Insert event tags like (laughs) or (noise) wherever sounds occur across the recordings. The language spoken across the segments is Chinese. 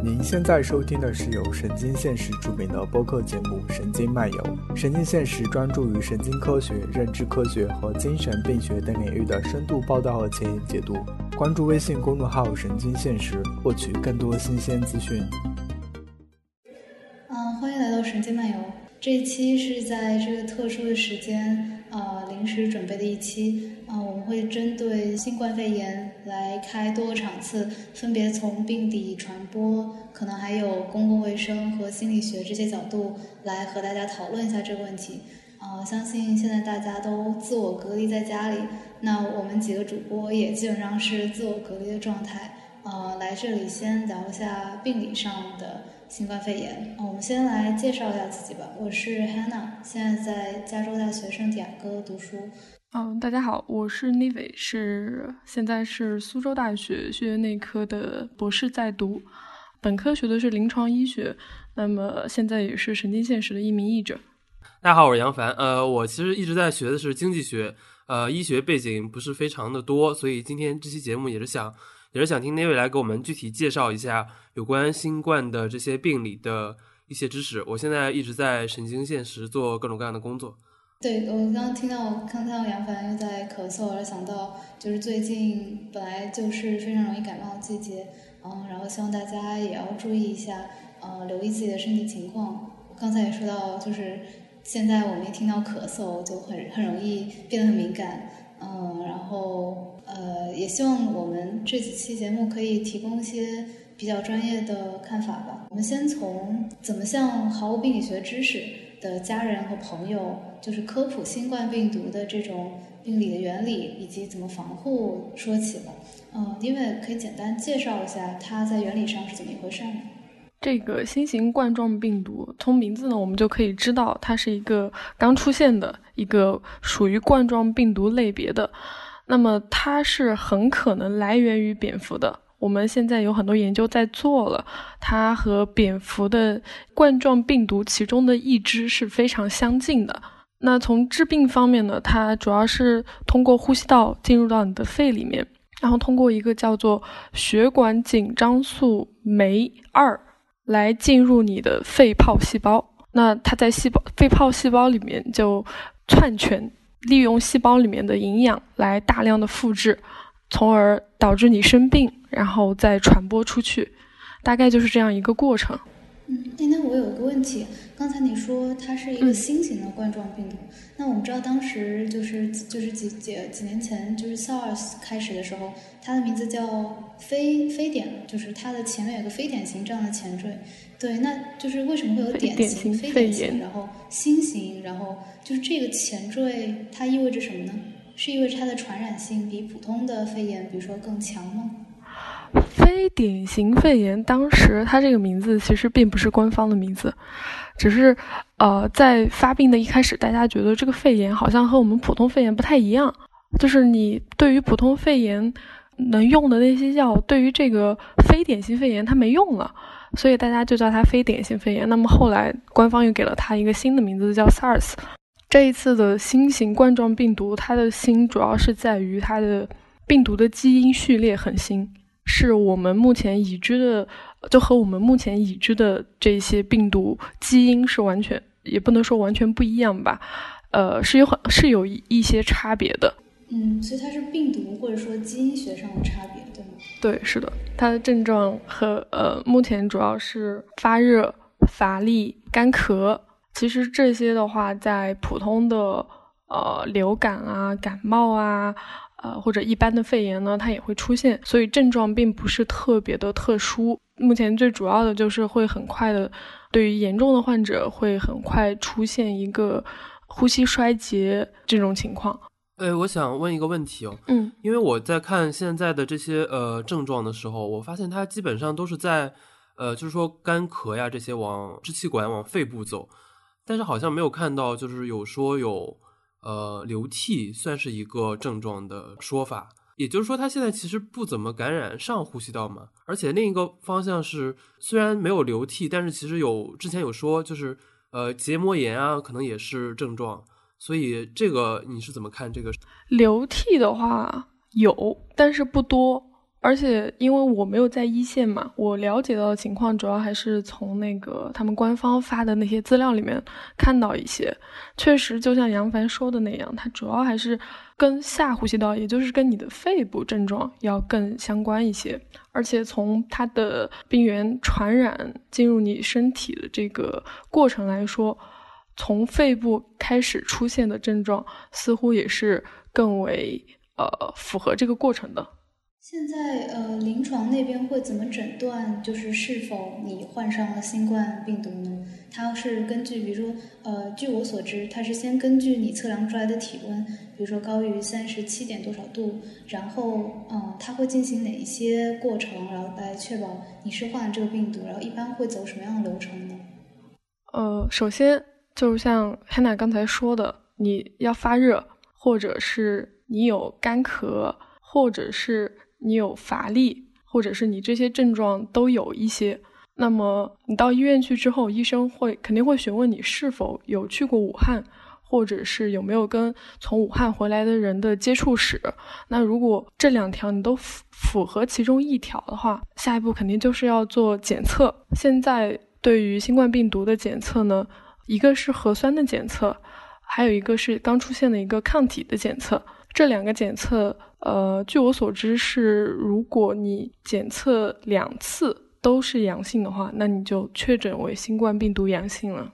您现在收听的是由神经现实出品的播客节目《神经漫游》。神经现实专注于神经科学、认知科学和精神病学等领域的深度报道和前沿解读。关注微信公众号“神经现实”，获取更多新鲜资讯。嗯，欢迎来到神经漫游。这一期是在这个特殊的时间，呃，临时准备的一期。啊，我们会针对新冠肺炎来开多个场次，分别从病理传播，可能还有公共卫生和心理学这些角度来和大家讨论一下这个问题。啊，相信现在大家都自我隔离在家里，那我们几个主播也基本上是自我隔离的状态。呃，来这里先聊一下病理上的新冠肺炎。我们先来介绍一下自己吧。我是 Hannah，现在在加州大学圣地亚哥读书。嗯，大家好，我是 Nivi，是现在是苏州大学血液内科的博士在读，本科学的是临床医学，那么现在也是神经现实的一名译者。大家好，我是杨凡，呃，我其实一直在学的是经济学，呃，医学背景不是非常的多，所以今天这期节目也是想，也是想听 Nivi 来给我们具体介绍一下有关新冠的这些病理的一些知识。我现在一直在神经现实做各种各样的工作。对，我刚刚听到，刚听到杨凡又在咳嗽，而想到就是最近本来就是非常容易感冒的季节，嗯，然后希望大家也要注意一下，呃，留意自己的身体情况。刚才也说到，就是现在我们一听到咳嗽就很很容易变得很敏感，嗯，然后呃，也希望我们这几期节目可以提供一些比较专业的看法吧。我们先从怎么向毫无病理学知识的家人和朋友。就是科普新冠病毒的这种病理的原理以及怎么防护说起了，嗯，因为可以简单介绍一下它在原理上是怎么一回事呢？这个新型冠状病毒，从名字呢，我们就可以知道它是一个刚出现的一个属于冠状病毒类别的，那么它是很可能来源于蝙蝠的。我们现在有很多研究在做了，它和蝙蝠的冠状病毒其中的一支是非常相近的。那从致病方面呢，它主要是通过呼吸道进入到你的肺里面，然后通过一个叫做血管紧张素酶二来进入你的肺泡细胞。那它在细胞肺泡细胞里面就篡权，利用细胞里面的营养来大量的复制，从而导致你生病，然后再传播出去，大概就是这样一个过程。嗯，那我有一个问题，刚才你说它是一个新型的冠状病毒，那我们知道当时就是就是几几几年前就是 SARS 开始的时候，它的名字叫非非典，就是它的前面有个非典型这样的前缀，对，那就是为什么会有典型、非典型，然后新型，然后就是这个前缀它意味着什么呢？是意味着它的传染性比普通的肺炎，比如说更强吗？非典型肺炎，当时它这个名字其实并不是官方的名字，只是呃，在发病的一开始，大家觉得这个肺炎好像和我们普通肺炎不太一样，就是你对于普通肺炎能用的那些药，对于这个非典型肺炎它没用了，所以大家就叫它非典型肺炎。那么后来官方又给了它一个新的名字，叫 SARS。这一次的新型冠状病毒，它的新主要是在于它的病毒的基因序列很新。是我们目前已知的，就和我们目前已知的这些病毒基因是完全，也不能说完全不一样吧，呃，是有很是有一些差别的。嗯，所以它是病毒或者说基因学上的差别，对吗？对，是的，它的症状和呃，目前主要是发热、乏力、干咳。其实这些的话，在普通的呃流感啊、感冒啊。呃，或者一般的肺炎呢，它也会出现，所以症状并不是特别的特殊。目前最主要的就是会很快的，对于严重的患者会很快出现一个呼吸衰竭这种情况。呃，我想问一个问题哦，嗯，因为我在看现在的这些呃症状的时候，我发现它基本上都是在呃，就是说干咳呀这些往支气管往肺部走，但是好像没有看到就是有说有。呃，流涕算是一个症状的说法，也就是说，他现在其实不怎么感染上呼吸道嘛。而且另一个方向是，虽然没有流涕，但是其实有之前有说，就是呃结膜炎啊，可能也是症状。所以这个你是怎么看这个？流涕的话有，但是不多。而且因为我没有在一线嘛，我了解到的情况主要还是从那个他们官方发的那些资料里面看到一些。确实，就像杨凡说的那样，它主要还是跟下呼吸道，也就是跟你的肺部症状要更相关一些。而且从它的病原传染进入你身体的这个过程来说，从肺部开始出现的症状，似乎也是更为呃符合这个过程的。现在呃，临床那边会怎么诊断？就是是否你患上了新冠病毒呢？它是根据，比如说呃，据我所知，它是先根据你测量出来的体温，比如说高于三十七点多少度，然后嗯，它会进行哪一些过程，然后来确保你是患了这个病毒，然后一般会走什么样的流程呢？呃，首先就是像 Hanna 刚才说的，你要发热，或者是你有干咳，或者是。你有乏力，或者是你这些症状都有一些，那么你到医院去之后，医生会肯定会询问你是否有去过武汉，或者是有没有跟从武汉回来的人的接触史。那如果这两条你都符符合其中一条的话，下一步肯定就是要做检测。现在对于新冠病毒的检测呢，一个是核酸的检测，还有一个是刚出现的一个抗体的检测。这两个检测。呃，据我所知是，如果你检测两次都是阳性的话，那你就确诊为新冠病毒阳性了。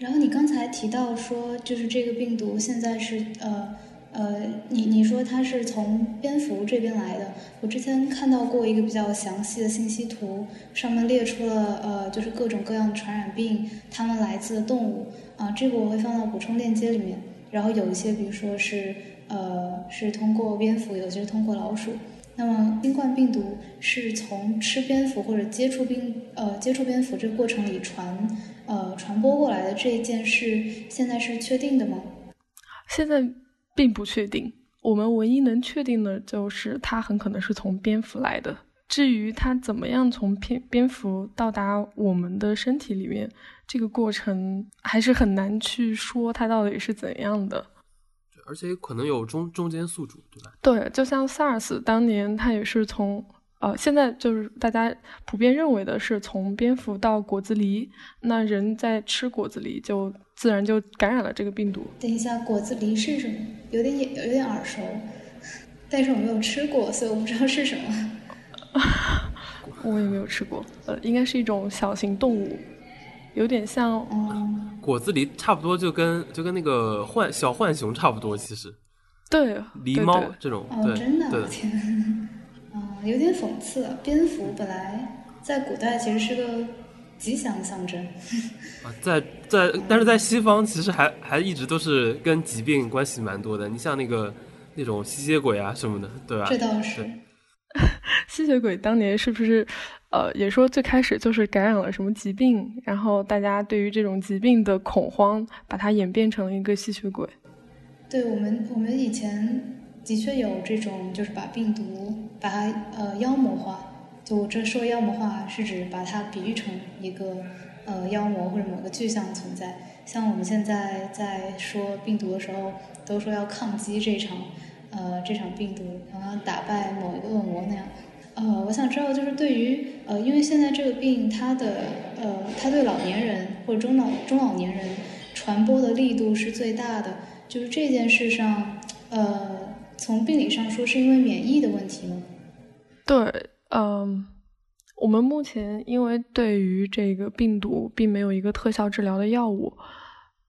然后你刚才提到说，就是这个病毒现在是呃呃，你你说它是从蝙蝠这边来的。我之前看到过一个比较详细的信息图，上面列出了呃，就是各种各样的传染病，它们来自动物啊，这个我会放到补充链接里面。然后有一些，比如说是。呃，是通过蝙蝠，有些是通过老鼠。那么，新冠病毒是从吃蝙蝠或者接触病呃接触蝙蝠这个过程里传呃传播过来的这一件事，现在是确定的吗？现在并不确定。我们唯一能确定的就是它很可能是从蝙蝠来的。至于它怎么样从蝙蝙蝠到达我们的身体里面，这个过程还是很难去说它到底是怎样的。而且可能有中中间宿主，对吧？对，就像 SARS 当年，它也是从呃，现在就是大家普遍认为的是从蝙蝠到果子狸，那人在吃果子狸就自然就感染了这个病毒。等一下，果子狸是什么？有点有点耳熟，但是我没有吃过，所以我不知道是什么。(laughs) 我也没有吃过，呃，应该是一种小型动物。有点像嗯，果子狸差不多，就跟就跟那个浣小浣熊差不多，其实。对，狸猫这种，哦，真的，天，啊，有点讽刺。蝙蝠本来在古代其实是个吉祥象征。啊，在在，但是在西方其实还还一直都是跟疾病关系蛮多的。你像那个那种吸血鬼啊什么的，对吧？这倒是。吸血鬼当年是不是？呃，也说最开始就是感染了什么疾病，然后大家对于这种疾病的恐慌，把它演变成了一个吸血鬼。对我们，我们以前的确有这种，就是把病毒把它呃妖魔化。就这说妖魔化，是指把它比喻成一个呃妖魔或者某个具象存在。像我们现在在说病毒的时候，都说要抗击这场呃这场病毒，然后打败某一个恶魔那样。呃，我想知道，就是对于呃，因为现在这个病，它的呃，它对老年人或者中老中老年人传播的力度是最大的。就是这件事上，呃，从病理上说，是因为免疫的问题吗？对，嗯，我们目前因为对于这个病毒并没有一个特效治疗的药物，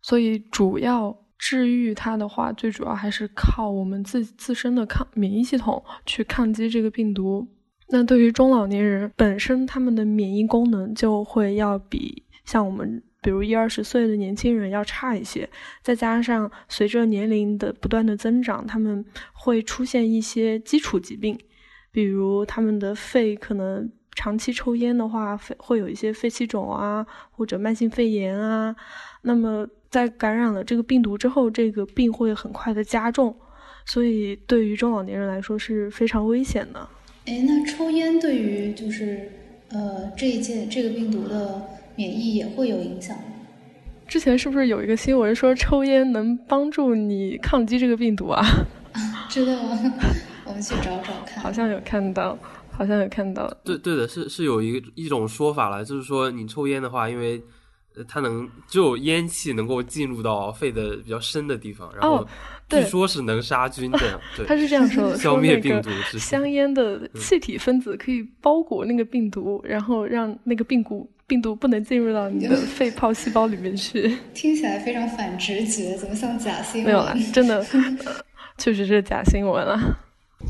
所以主要治愈它的话，最主要还是靠我们自自身的抗免疫系统去抗击这个病毒。那对于中老年人本身，他们的免疫功能就会要比像我们，比如一二十岁的年轻人要差一些。再加上随着年龄的不断的增长，他们会出现一些基础疾病，比如他们的肺可能长期抽烟的话，肺会有一些肺气肿啊，或者慢性肺炎啊。那么在感染了这个病毒之后，这个病会很快的加重，所以对于中老年人来说是非常危险的。哎，那抽烟对于就是呃这一届这个病毒的免疫也会有影响吗？之前是不是有一个新闻说抽烟能帮助你抗击这个病毒啊？(laughs) 知道吗？(laughs) 我们去找找看。好像有看到，好像有看到。对对的，是是有一一种说法了，就是说你抽烟的话，因为它能只有烟气能够进入到肺的比较深的地方，然后据说是能杀菌这样。(laughs) 对，他是这样说的，(laughs) 消灭病毒。香烟的气体分子可以包裹那个病毒，然后让那个病毒病毒不能进入到你的肺泡细胞里面去。(laughs) 听起来非常反直觉，怎么像假新闻？没有啦，真的，确实是假新闻了。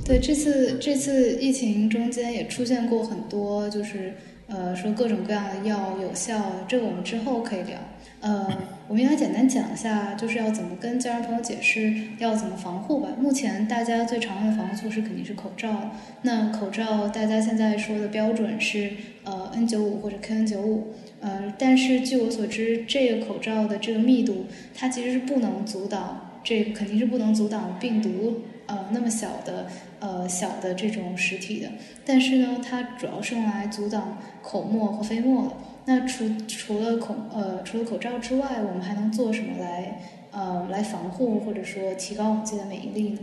对，这次这次疫情中间也出现过很多，就是呃说各种各样的药有效，这个我们之后可以聊。呃，我们应该简单讲一下，就是要怎么跟家人朋友解释要怎么防护吧。目前大家最常用的防护措施肯定是口罩。那口罩大家现在说的标准是呃 N95 或者 KN95，呃，但是据我所知，这个口罩的这个密度，它其实是不能阻挡，这肯定是不能阻挡病毒呃那么小的呃小的这种实体的。但是呢，它主要是用来阻挡口沫和飞沫的。那除除了口呃除了口罩之外，我们还能做什么来呃来防护或者说提高我们自己的免疫力呢？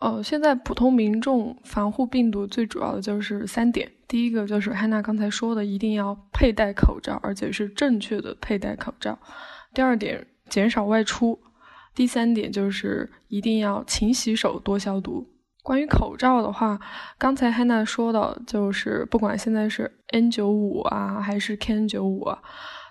呃，现在普通民众防护病毒最主要的就是三点，第一个就是汉娜刚才说的，一定要佩戴口罩，而且是正确的佩戴口罩；第二点，减少外出；第三点就是一定要勤洗手，多消毒。关于口罩的话，刚才汉娜说的，就是不管现在是 N95 啊，还是 KN95 啊，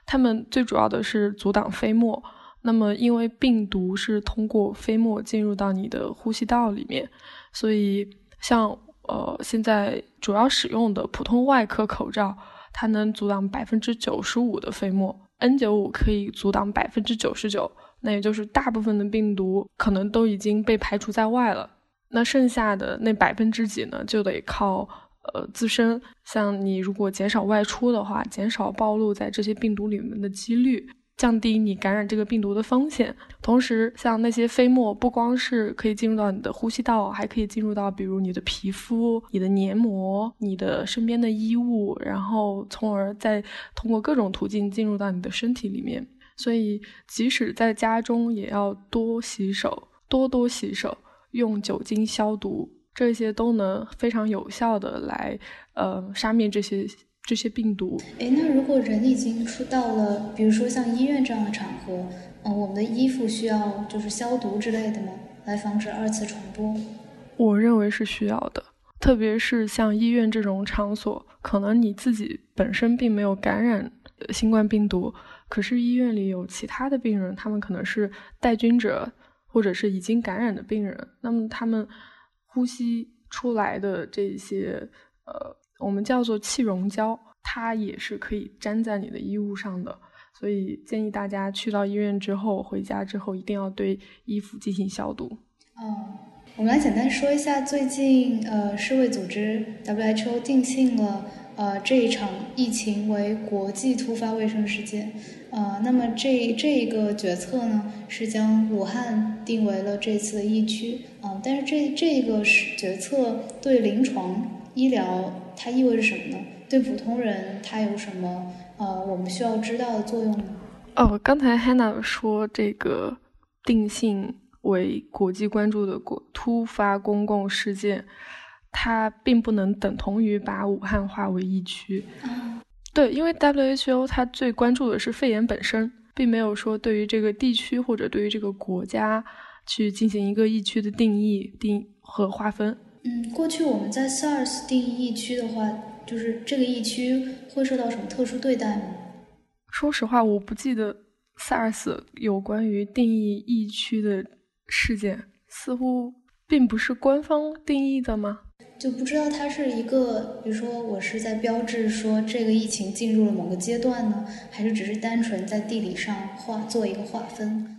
它们最主要的是阻挡飞沫。那么，因为病毒是通过飞沫进入到你的呼吸道里面，所以像呃现在主要使用的普通外科口罩，它能阻挡百分之九十五的飞沫，N95 可以阻挡百分之九十九，那也就是大部分的病毒可能都已经被排除在外了。那剩下的那百分之几呢，就得靠呃自身。像你如果减少外出的话，减少暴露在这些病毒里面的几率，降低你感染这个病毒的风险。同时，像那些飞沫，不光是可以进入到你的呼吸道，还可以进入到比如你的皮肤、你的黏膜、你的身边的衣物，然后从而再通过各种途径进入到你的身体里面。所以，即使在家中，也要多洗手，多多洗手。用酒精消毒，这些都能非常有效的来呃杀灭这些这些病毒。哎，那如果人已经出到了，比如说像医院这样的场合，嗯，我们的衣服需要就是消毒之类的吗？来防止二次传播？我认为是需要的，特别是像医院这种场所，可能你自己本身并没有感染新冠病毒，可是医院里有其他的病人，他们可能是带菌者。或者是已经感染的病人，那么他们呼吸出来的这些呃，我们叫做气溶胶，它也是可以粘在你的衣物上的。所以建议大家去到医院之后，回家之后一定要对衣服进行消毒。哦，我们来简单说一下，最近呃，世卫组织 WHO 定性了。呃，这一场疫情为国际突发卫生事件，呃，那么这这一个决策呢，是将武汉定为了这次的疫区，啊，但是这这个是决策对临床医疗它意味着什么呢？对普通人它有什么呃我们需要知道的作用呢？哦，刚才 Hannah 说这个定性为国际关注的国突发公共事件。它并不能等同于把武汉划为疫区，对，因为 WHO 它最关注的是肺炎本身，并没有说对于这个地区或者对于这个国家去进行一个疫区的定义、定和划分。嗯，过去我们在 SARS 定义疫区的话，就是这个疫区会受到什么特殊对待吗？说实话，我不记得 SARS 有关于定义疫区的事件，似乎并不是官方定义的吗？就不知道它是一个，比如说我是在标志说这个疫情进入了某个阶段呢，还是只是单纯在地理上划做一个划分？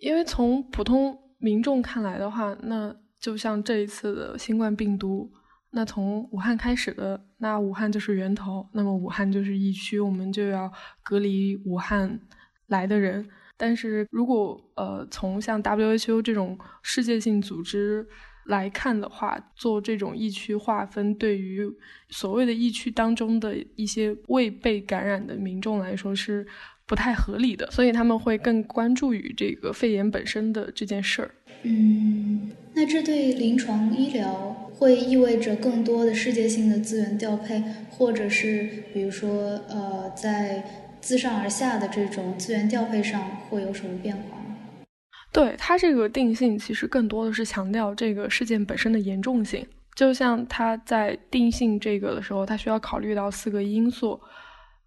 因为从普通民众看来的话，那就像这一次的新冠病毒，那从武汉开始的，那武汉就是源头，那么武汉就是疫区，我们就要隔离武汉来的人。但是如果呃从像 WHO 这种世界性组织，来看的话，做这种疫区划分，对于所谓的疫区当中的一些未被感染的民众来说是不太合理的，所以他们会更关注于这个肺炎本身的这件事儿。嗯，那这对临床医疗会意味着更多的世界性的资源调配，或者是比如说呃，在自上而下的这种资源调配上会有什么变化？对它这个定性，其实更多的是强调这个事件本身的严重性。就像他在定性这个的时候，他需要考虑到四个因素。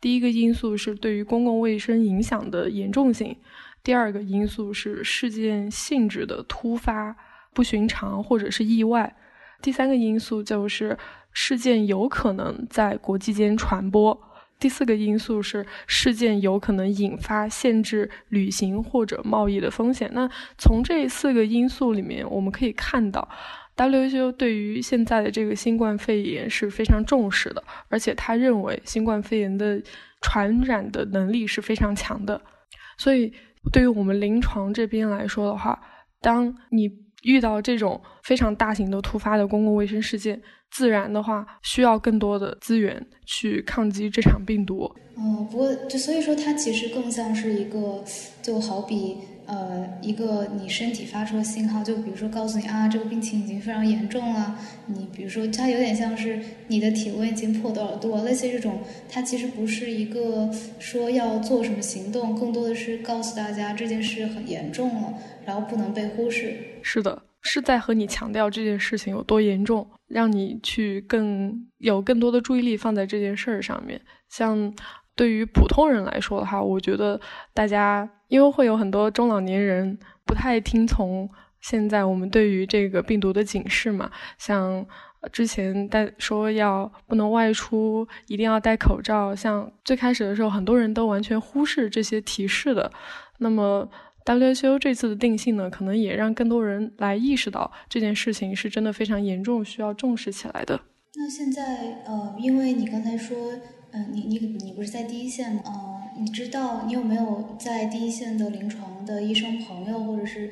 第一个因素是对于公共卫生影响的严重性，第二个因素是事件性质的突发、不寻常或者是意外，第三个因素就是事件有可能在国际间传播，第四个因素是事件有可能引发限制旅行或者贸易的风险。那从这四个因素里面，我们可以看到。WHO 对于现在的这个新冠肺炎是非常重视的，而且他认为新冠肺炎的传染的能力是非常强的。所以，对于我们临床这边来说的话，当你遇到这种非常大型的突发的公共卫生事件，自然的话需要更多的资源去抗击这场病毒。嗯，不过就所以说，它其实更像是一个，就好比。呃，一个你身体发出的信号，就比如说告诉你啊，这个病情已经非常严重了。你比如说，它有点像是你的体温已经破多少度，类似这种。它其实不是一个说要做什么行动，更多的是告诉大家这件事很严重了，然后不能被忽视。是的，是在和你强调这件事情有多严重，让你去更有更多的注意力放在这件事儿上面。像对于普通人来说的话，我觉得大家。因为会有很多中老年人不太听从现在我们对于这个病毒的警示嘛，像之前带说要不能外出，一定要戴口罩，像最开始的时候，很多人都完全忽视这些提示的。那么 WHO 这次的定性呢，可能也让更多人来意识到这件事情是真的非常严重，需要重视起来的。那现在呃，因为你刚才说，嗯，你你你不是在第一线吗？嗯你知道你有没有在第一线的临床的医生朋友，或者是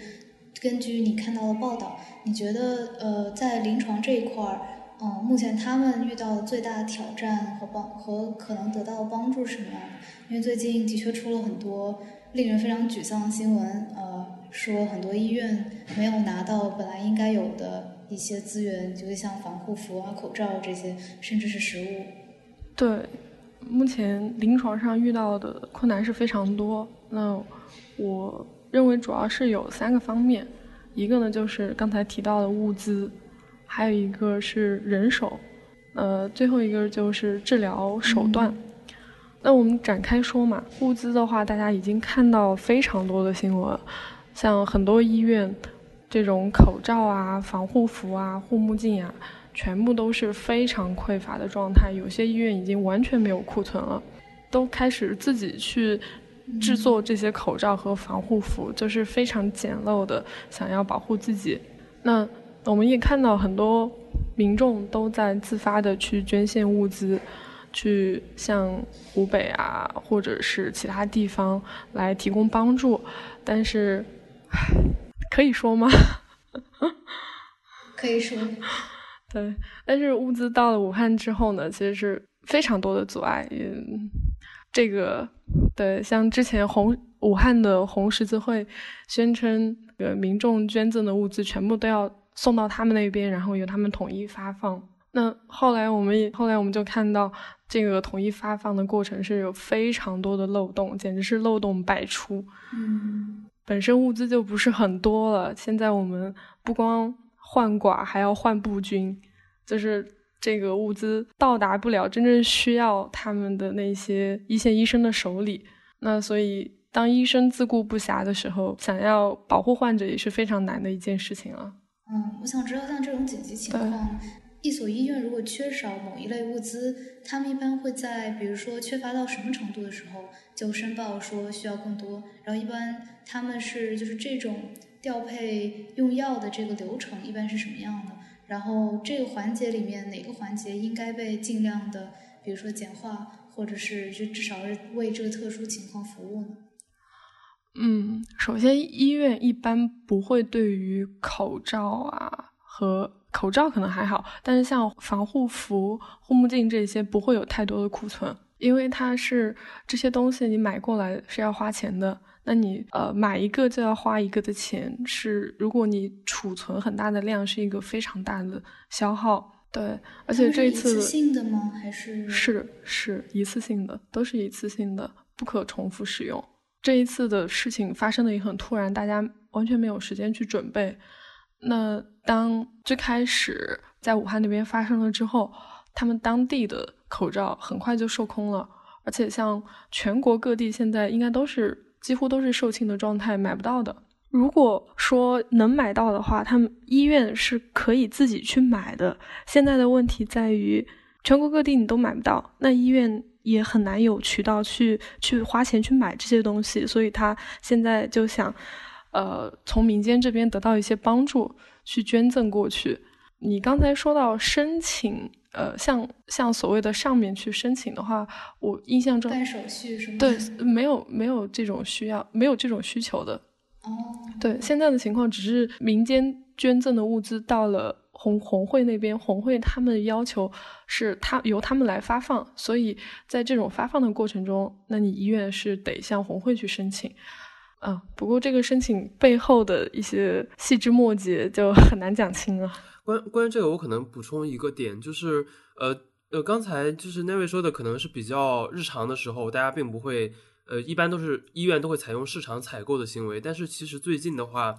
根据你看到的报道，你觉得呃在临床这一块儿，嗯，目前他们遇到的最大的挑战和帮和可能得到的帮助是什么样的？因为最近的确出了很多令人非常沮丧的新闻，呃，说很多医院没有拿到本来应该有的一些资源，就是像防护服啊、口罩这些，甚至是食物。对。目前临床上遇到的困难是非常多。那我认为主要是有三个方面，一个呢就是刚才提到的物资，还有一个是人手，呃，最后一个就是治疗手段。那我们展开说嘛，物资的话，大家已经看到非常多的新闻，像很多医院这种口罩啊、防护服啊、护目镜啊。全部都是非常匮乏的状态，有些医院已经完全没有库存了，都开始自己去制作这些口罩和防护服，就是非常简陋的想要保护自己。那我们也看到很多民众都在自发的去捐献物资，去向湖北啊或者是其他地方来提供帮助，但是可以说吗？(laughs) 可以说。(laughs) 对，但是物资到了武汉之后呢，其实是非常多的阻碍。嗯，这个对，像之前红武汉的红十字会宣称，呃，民众捐赠的物资全部都要送到他们那边，然后由他们统一发放。那后来我们也后来我们就看到，这个统一发放的过程是有非常多的漏洞，简直是漏洞百出。嗯，本身物资就不是很多了，现在我们不光。换寡还要换步军，就是这个物资到达不了真正需要他们的那些一线医生的手里。那所以，当医生自顾不暇的时候，想要保护患者也是非常难的一件事情了。嗯，我想知道，像这种紧急情况，一所医院如果缺少某一类物资，他们一般会在比如说缺乏到什么程度的时候就申报说需要更多，然后一般他们是就是这种。调配用药的这个流程一般是什么样的？然后这个环节里面哪个环节应该被尽量的，比如说简化，或者是就至少是为这个特殊情况服务呢？嗯，首先医院一般不会对于口罩啊和口罩可能还好，但是像防护服、护目镜这些不会有太多的库存，因为它是这些东西你买过来是要花钱的。那你呃买一个就要花一个的钱，是如果你储存很大的量，是一个非常大的消耗。对，而且这一次一次性的吗？还是是是一次性的，都是一次性的，不可重复使用。这一次的事情发生的也很突然，大家完全没有时间去准备。那当最开始在武汉那边发生了之后，他们当地的口罩很快就售空了，而且像全国各地现在应该都是几乎都是售罄的状态，买不到的。如果说能买到的话，他们医院是可以自己去买的。现在的问题在于，全国各地你都买不到，那医院也很难有渠道去去花钱去买这些东西，所以他现在就想，呃，从民间这边得到一些帮助，去捐赠过去。你刚才说到申请，呃，像像所谓的上面去申请的话，我印象中办手续什么？对，没有没有这种需要，没有这种需求的。哦，对，现在的情况只是民间捐赠的物资到了红红会那边，红会他们要求是他由他们来发放，所以在这种发放的过程中，那你医院是得向红会去申请。啊，不过这个申请背后的一些细枝末节就很难讲清了。关关于这个，我可能补充一个点，就是呃呃，刚才就是那位说的，可能是比较日常的时候，大家并不会。呃，一般都是医院都会采用市场采购的行为，但是其实最近的话，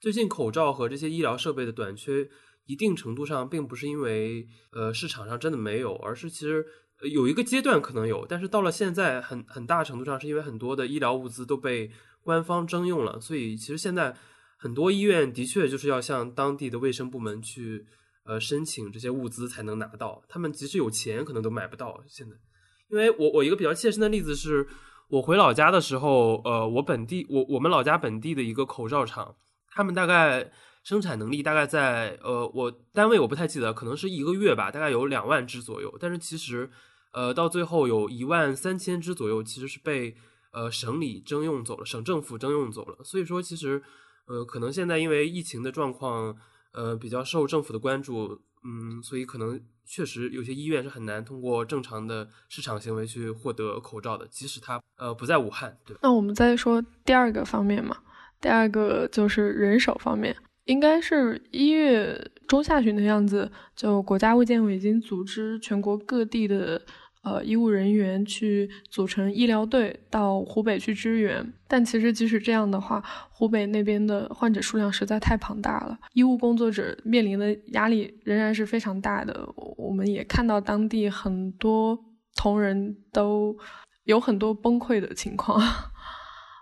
最近口罩和这些医疗设备的短缺，一定程度上并不是因为呃市场上真的没有，而是其实有一个阶段可能有，但是到了现在，很很大程度上是因为很多的医疗物资都被官方征用了，所以其实现在很多医院的确就是要向当地的卫生部门去呃申请这些物资才能拿到，他们即使有钱可能都买不到。现在，因为我我一个比较切身的例子是。我回老家的时候，呃，我本地我我们老家本地的一个口罩厂，他们大概生产能力大概在呃，我单位我不太记得，可能是一个月吧，大概有两万只左右。但是其实，呃，到最后有一万三千只左右，其实是被呃省里征用走了，省政府征用走了。所以说，其实呃，可能现在因为疫情的状况，呃，比较受政府的关注，嗯，所以可能。确实，有些医院是很难通过正常的市场行为去获得口罩的，即使它呃不在武汉。对。那我们再说第二个方面嘛，第二个就是人手方面，应该是一月中下旬的样子，就国家卫健委已经组织全国各地的。呃，医务人员去组成医疗队到湖北去支援，但其实即使这样的话，湖北那边的患者数量实在太庞大了，医务工作者面临的压力仍然是非常大的。我们也看到当地很多同仁都有很多崩溃的情况。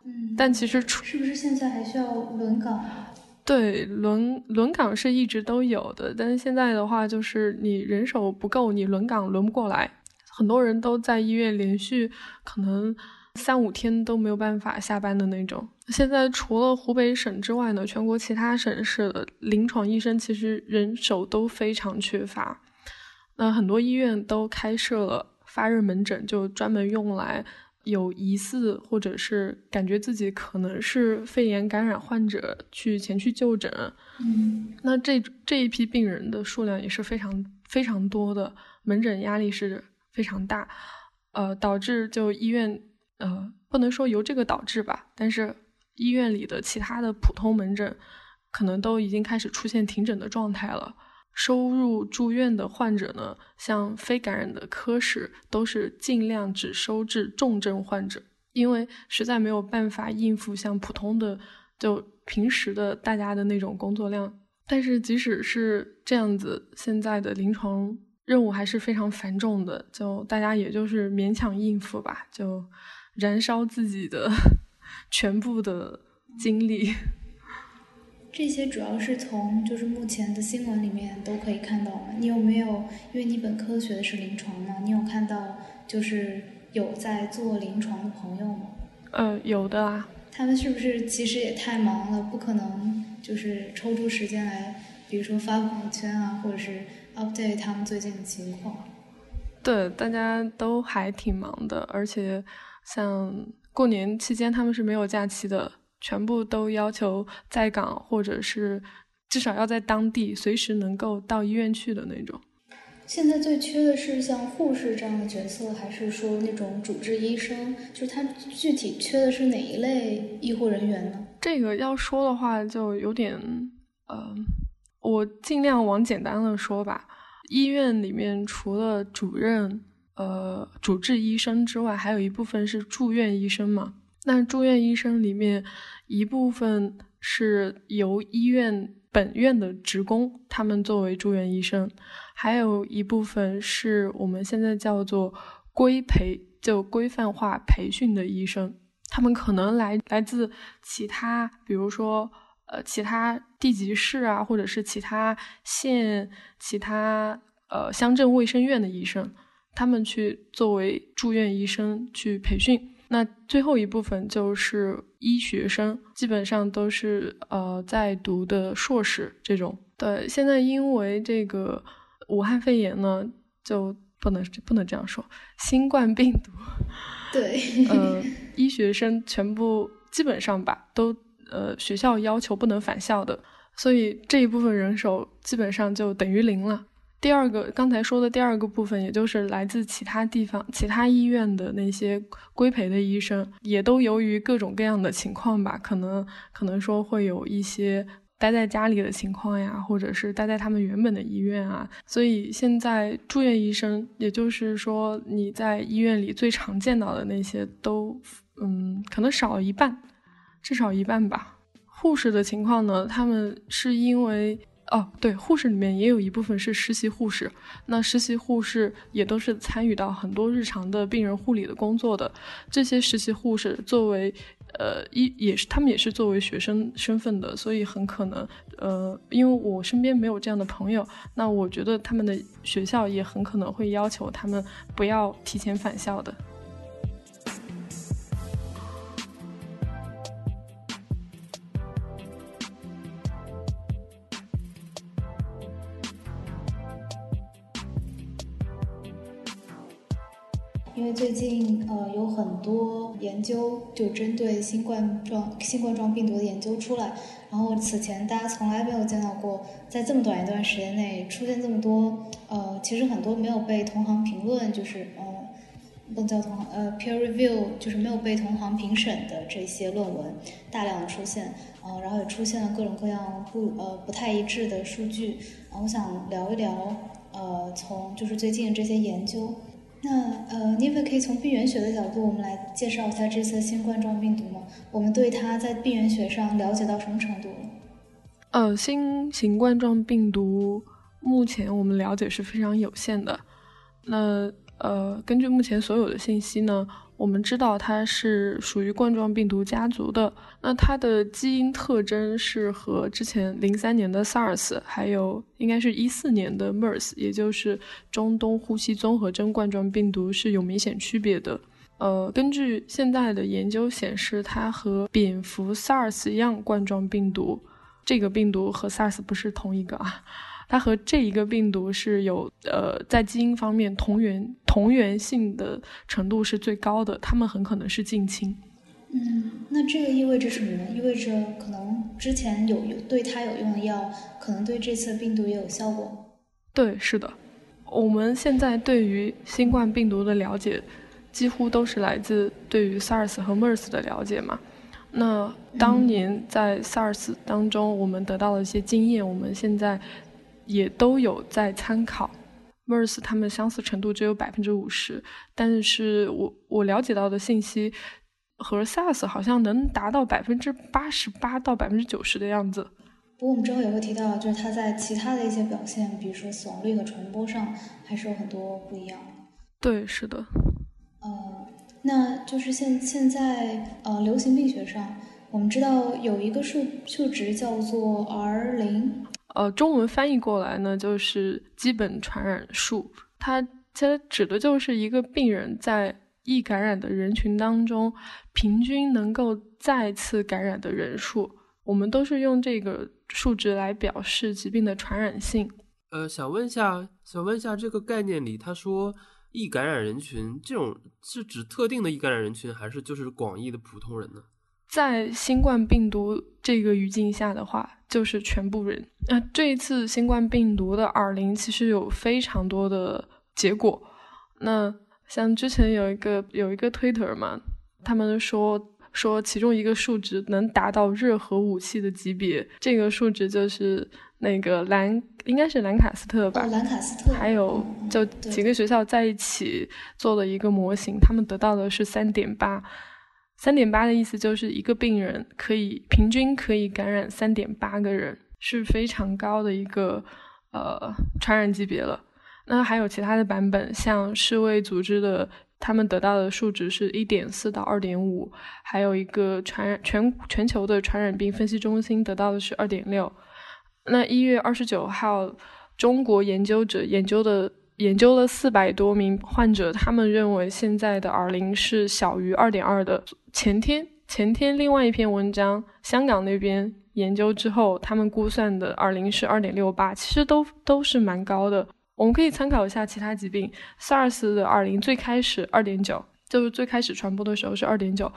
嗯，但其实是不是现在还需要轮岗？对，轮轮岗是一直都有的，但是现在的话，就是你人手不够，你轮岗轮不过来。很多人都在医院连续可能三五天都没有办法下班的那种。现在除了湖北省之外呢，全国其他省市的临床医生其实人手都非常缺乏。那很多医院都开设了发热门诊，就专门用来有疑似或者是感觉自己可能是肺炎感染患者去前去就诊。嗯，那这这一批病人的数量也是非常非常多的，门诊压力是。非常大，呃，导致就医院，呃，不能说由这个导致吧，但是医院里的其他的普通门诊，可能都已经开始出现停诊的状态了。收入住院的患者呢，像非感染的科室，都是尽量只收治重症患者，因为实在没有办法应付像普通的就平时的大家的那种工作量。但是即使是这样子，现在的临床。任务还是非常繁重的，就大家也就是勉强应付吧，就燃烧自己的 (laughs) 全部的精力。这些主要是从就是目前的新闻里面都可以看到嘛？你有没有因为你本科学的是临床嘛？你有看到就是有在做临床的朋友吗？呃，有的啊。他们是不是其实也太忙了，不可能就是抽出时间来，比如说发朋友圈啊，或者是。Update 他们最近的情况。对，大家都还挺忙的，而且像过年期间他们是没有假期的，全部都要求在岗，或者是至少要在当地随时能够到医院去的那种。现在最缺的是像护士这样的角色，还是说那种主治医生？就是他具体缺的是哪一类医护人员呢？这个要说的话，就有点，呃，我尽量往简单的说吧。医院里面除了主任、呃主治医生之外，还有一部分是住院医生嘛。那住院医生里面，一部分是由医院本院的职工，他们作为住院医生，还有一部分是我们现在叫做规培，就规范化培训的医生，他们可能来来自其他，比如说。呃，其他地级市啊，或者是其他县、其他呃乡镇卫生院的医生，他们去作为住院医生去培训。那最后一部分就是医学生，基本上都是呃在读的硕士这种。对，现在因为这个武汉肺炎呢，就不能不能这样说，新冠病毒。对，呃，(laughs) 医学生全部基本上吧都。呃，学校要求不能返校的，所以这一部分人手基本上就等于零了。第二个，刚才说的第二个部分，也就是来自其他地方、其他医院的那些规培的医生，也都由于各种各样的情况吧，可能可能说会有一些待在家里的情况呀，或者是待在他们原本的医院啊，所以现在住院医生，也就是说你在医院里最常见到的那些，都嗯，可能少了一半。至少一半吧。护士的情况呢？他们是因为哦，对，护士里面也有一部分是实习护士。那实习护士也都是参与到很多日常的病人护理的工作的。这些实习护士作为呃一也是他们也是作为学生身份的，所以很可能呃，因为我身边没有这样的朋友，那我觉得他们的学校也很可能会要求他们不要提前返校的。因为最近呃有很多研究就针对新冠状新冠状病毒的研究出来，然后此前大家从来没有见到过，在这么短一段时间内出现这么多呃，其实很多没有被同行评论，就是呃不叫同行呃 peer review，就是没有被同行评审的这些论文大量的出现，呃，然后也出现了各种各样不呃不太一致的数据，然后我想聊一聊呃从就是最近这些研究。那呃，你可可以从病原学的角度，我们来介绍一下这次新冠状病毒吗？我们对它在病原学上了解到什么程度？呃，新型冠状病毒目前我们了解是非常有限的。那呃，根据目前所有的信息呢？我们知道它是属于冠状病毒家族的，那它的基因特征是和之前零三年的 SARS，还有应该是一四年的 MERS，也就是中东呼吸综合征冠状病毒是有明显区别的。呃，根据现在的研究显示，它和蝙蝠 SARS 一样冠状病毒，这个病毒和 SARS 不是同一个啊。它和这一个病毒是有呃，在基因方面同源同源性的程度是最高的，它们很可能是近亲。嗯，那这个意味着什么呢？意味着可能之前有有对它有用的药，可能对这次病毒也有效果。对，是的。我们现在对于新冠病毒的了解，几乎都是来自对于 SARS 和 MERS 的了解嘛。那当年在 SARS 当中，我们得到了一些经验，我们现在。也都有在参考，MERS 它们相似程度只有百分之五十，但是我我了解到的信息和 SARS 好像能达到百分之八十八到百分之九十的样子。不过我们之后也会提到，就是它在其他的一些表现，比如说死亡率和传播上，还是有很多不一样。对，是的。呃，那就是现现在呃流行病学上，我们知道有一个数数值叫做 R 零。呃，中文翻译过来呢，就是基本传染数。它其实指的就是一个病人在易感染的人群当中，平均能够再次感染的人数。我们都是用这个数值来表示疾病的传染性。呃，想问一下，想问一下，这个概念里，他说易感染人群这种是指特定的易感染人群，还是就是广义的普通人呢？在新冠病毒这个语境下的话，就是全部人。那这一次新冠病毒的 R 零其实有非常多的结果。那像之前有一个有一个 Twitter 嘛，他们说说其中一个数值能达到热核武器的级别，这个数值就是那个兰应该是兰卡斯特吧，兰卡斯特，还有就几个学校在一起做了一个模型，他们得到的是三点八。三点八的意思就是一个病人可以平均可以感染三点八个人，是非常高的一个呃传染级别了。那还有其他的版本，像世卫组织的，他们得到的数值是一点四到二点五，还有一个传染全全球的传染病分析中心得到的是二点六。那一月二十九号，中国研究者研究的。研究了四百多名患者，他们认为现在的耳零是小于二点二的。前天，前天另外一篇文章，香港那边研究之后，他们估算的耳零是二点六八，其实都都是蛮高的。我们可以参考一下其他疾病，SARS 的耳零最开始二点九，就是最开始传播的时候是二点九，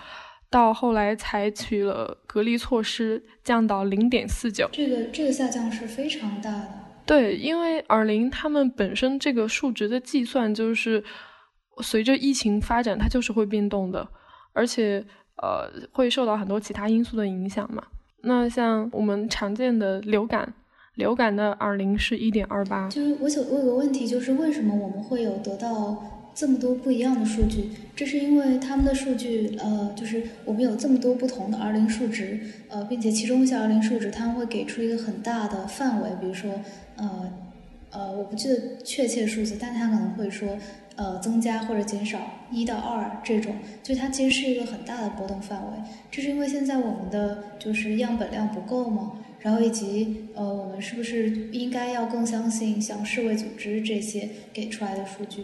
到后来采取了隔离措施，降到零点四九。这个这个下降是非常大的。对，因为 R 零他们本身这个数值的计算就是随着疫情发展，它就是会变动的，而且呃会受到很多其他因素的影响嘛。那像我们常见的流感，流感的 R 零是一点二八。就是我想我有个问题，就是为什么我们会有得到？这么多不一样的数据，这是因为他们的数据，呃，就是我们有这么多不同的 R 零数值，呃，并且其中一些 R 零数值，他们会给出一个很大的范围，比如说，呃，呃，我不记得确切数字，但他可能会说，呃，增加或者减少一到二这种，就它其实是一个很大的波动范围。这是因为现在我们的就是样本量不够吗？然后以及，呃，我们是不是应该要更相信像世卫组织这些给出来的数据？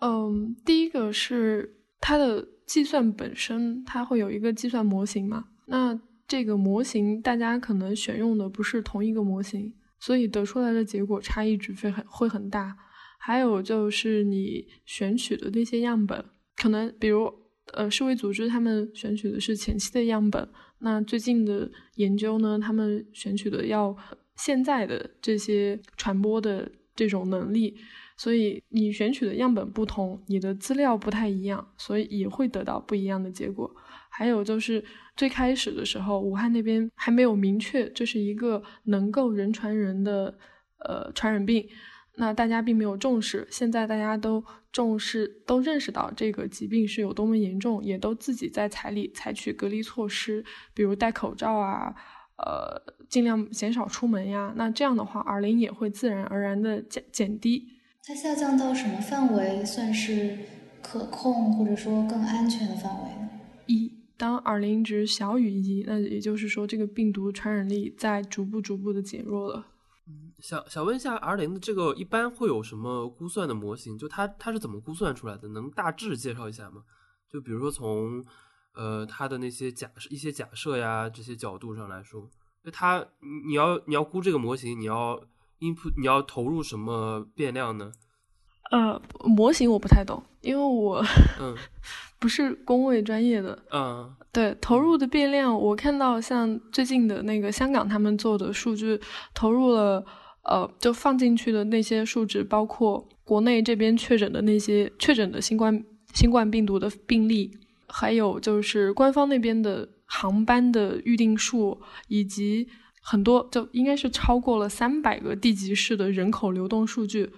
嗯，第一个是它的计算本身，它会有一个计算模型嘛？那这个模型大家可能选用的不是同一个模型，所以得出来的结果差异值会很会很大。还有就是你选取的那些样本，可能比如呃世卫组织他们选取的是前期的样本，那最近的研究呢，他们选取的要现在的这些传播的这种能力。所以你选取的样本不同，你的资料不太一样，所以也会得到不一样的结果。还有就是最开始的时候，武汉那边还没有明确这是一个能够人传人的呃传染病，那大家并没有重视。现在大家都重视，都认识到这个疾病是有多么严重，也都自己在采里采取隔离措施，比如戴口罩啊，呃，尽量减少出门呀。那这样的话，R 零也会自然而然的减减低。它下降到什么范围算是可控或者说更安全的范围呢？一，当 R 零值小于一，那也就是说这个病毒传染力在逐步逐步的减弱了。嗯，想想问一下，R 零的这个一般会有什么估算的模型？就它它是怎么估算出来的？能大致介绍一下吗？就比如说从呃它的那些假设、一些假设呀这些角度上来说，就它你要你要估这个模型，你要。Input 你要投入什么变量呢？呃，模型我不太懂，因为我嗯 (laughs) 不是工位专业的。嗯，对，投入的变量，我看到像最近的那个香港他们做的数据，投入了呃，就放进去的那些数值，包括国内这边确诊的那些确诊的新冠新冠病毒的病例，还有就是官方那边的航班的预定数，以及。很多就应该是超过了三百个地级市的人口流动数据，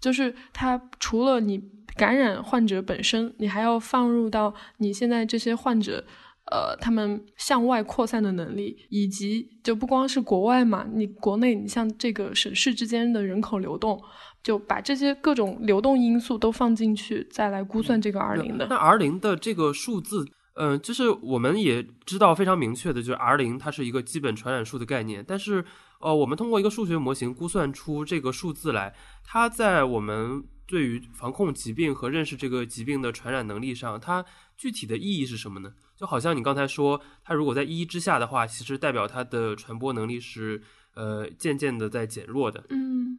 就是它除了你感染患者本身，你还要放入到你现在这些患者，呃，他们向外扩散的能力，以及就不光是国外嘛，你国内你像这个省市之间的人口流动，就把这些各种流动因素都放进去，再来估算这个 R 零的。那 R 零的这个数字。嗯，就是我们也知道非常明确的，就是 R 零它是一个基本传染数的概念。但是，呃，我们通过一个数学模型估算出这个数字来，它在我们对于防控疾病和认识这个疾病的传染能力上，它具体的意义是什么呢？就好像你刚才说，它如果在一之下的话，其实代表它的传播能力是呃渐渐的在减弱的。嗯，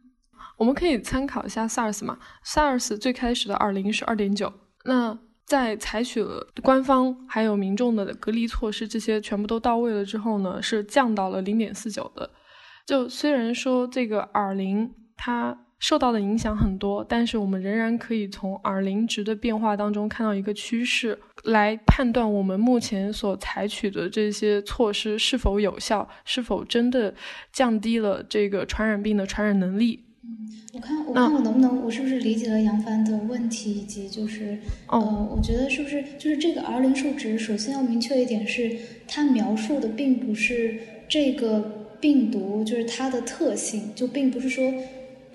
我们可以参考一下 SARS 嘛，SARS 最开始的 R 零是二点九，那。在采取了官方还有民众的隔离措施，这些全部都到位了之后呢，是降到了零点四九的。就虽然说这个耳龄它受到的影响很多，但是我们仍然可以从耳龄值的变化当中看到一个趋势，来判断我们目前所采取的这些措施是否有效，是否真的降低了这个传染病的传染能力。我看我看我能不能，我是不是理解了杨帆的问题，以及就是呃，我觉得是不是就是这个 R 零数值，首先要明确一点是，它描述的并不是这个。病毒就是它的特性，就并不是说，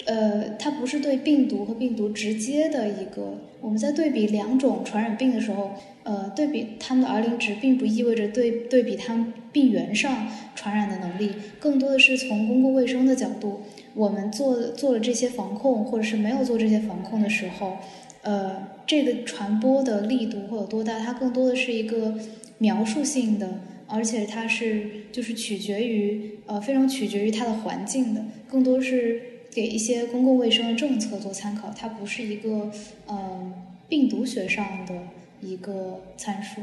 呃，它不是对病毒和病毒直接的一个。我们在对比两种传染病的时候，呃，对比它们的 R 零值，并不意味着对对比它们病源上传染的能力，更多的是从公共卫生的角度，我们做做了这些防控，或者是没有做这些防控的时候，呃，这个传播的力度会有多大？它更多的是一个描述性的。而且它是就是取决于呃非常取决于它的环境的，更多是给一些公共卫生的政策做参考，它不是一个呃病毒学上的一个参数，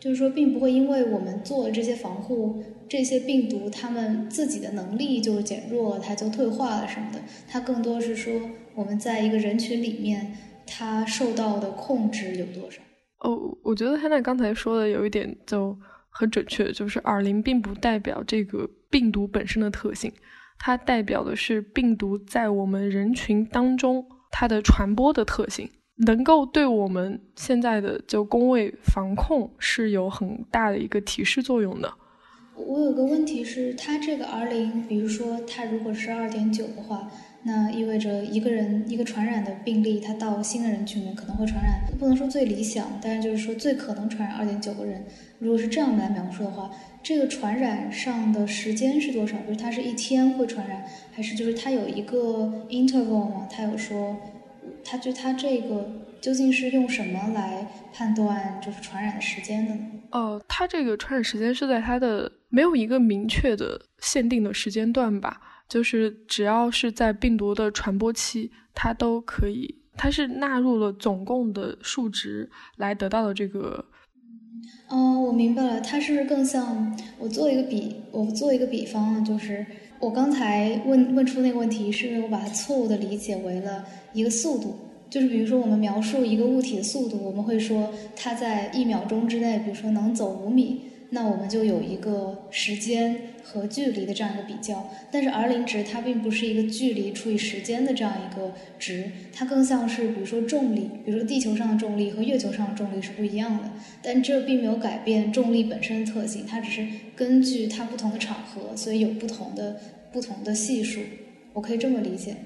就是说并不会因为我们做了这些防护，这些病毒它们自己的能力就减弱，它就退化了什么的，它更多是说我们在一个人群里面它受到的控制有多少。哦，我觉得汉娜刚才说的有一点就。很准确，就是耳龄并不代表这个病毒本身的特性，它代表的是病毒在我们人群当中它的传播的特性，能够对我们现在的就工位防控是有很大的一个提示作用的。我有个问题是，它这个 R 零，比如说它如果是二点九的话。那意味着一个人一个传染的病例，他到新的人群里面可能会传染，不能说最理想，但是就是说最可能传染二点九个人。如果是这样来描述的话，这个传染上的时间是多少？就是它是一天会传染，还是就是它有一个 interval 吗？它有说，它就它这个究竟是用什么来判断就是传染的时间的呢？哦，它这个传染时间是在它的没有一个明确的限定的时间段吧？就是只要是在病毒的传播期，它都可以，它是纳入了总共的数值来得到的这个。哦，我明白了，它是不是更像我做一个比，我做一个比方啊，就是我刚才问问出那个问题，是因为我把它错误的理解为了一个速度，就是比如说我们描述一个物体的速度，我们会说它在一秒钟之内，比如说能走五米。那我们就有一个时间和距离的这样一个比较，但是 R 零值它并不是一个距离除以时间的这样一个值，它更像是比如说重力，比如说地球上的重力和月球上的重力是不一样的，但这并没有改变重力本身的特性，它只是根据它不同的场合，所以有不同的不同的系数，我可以这么理解。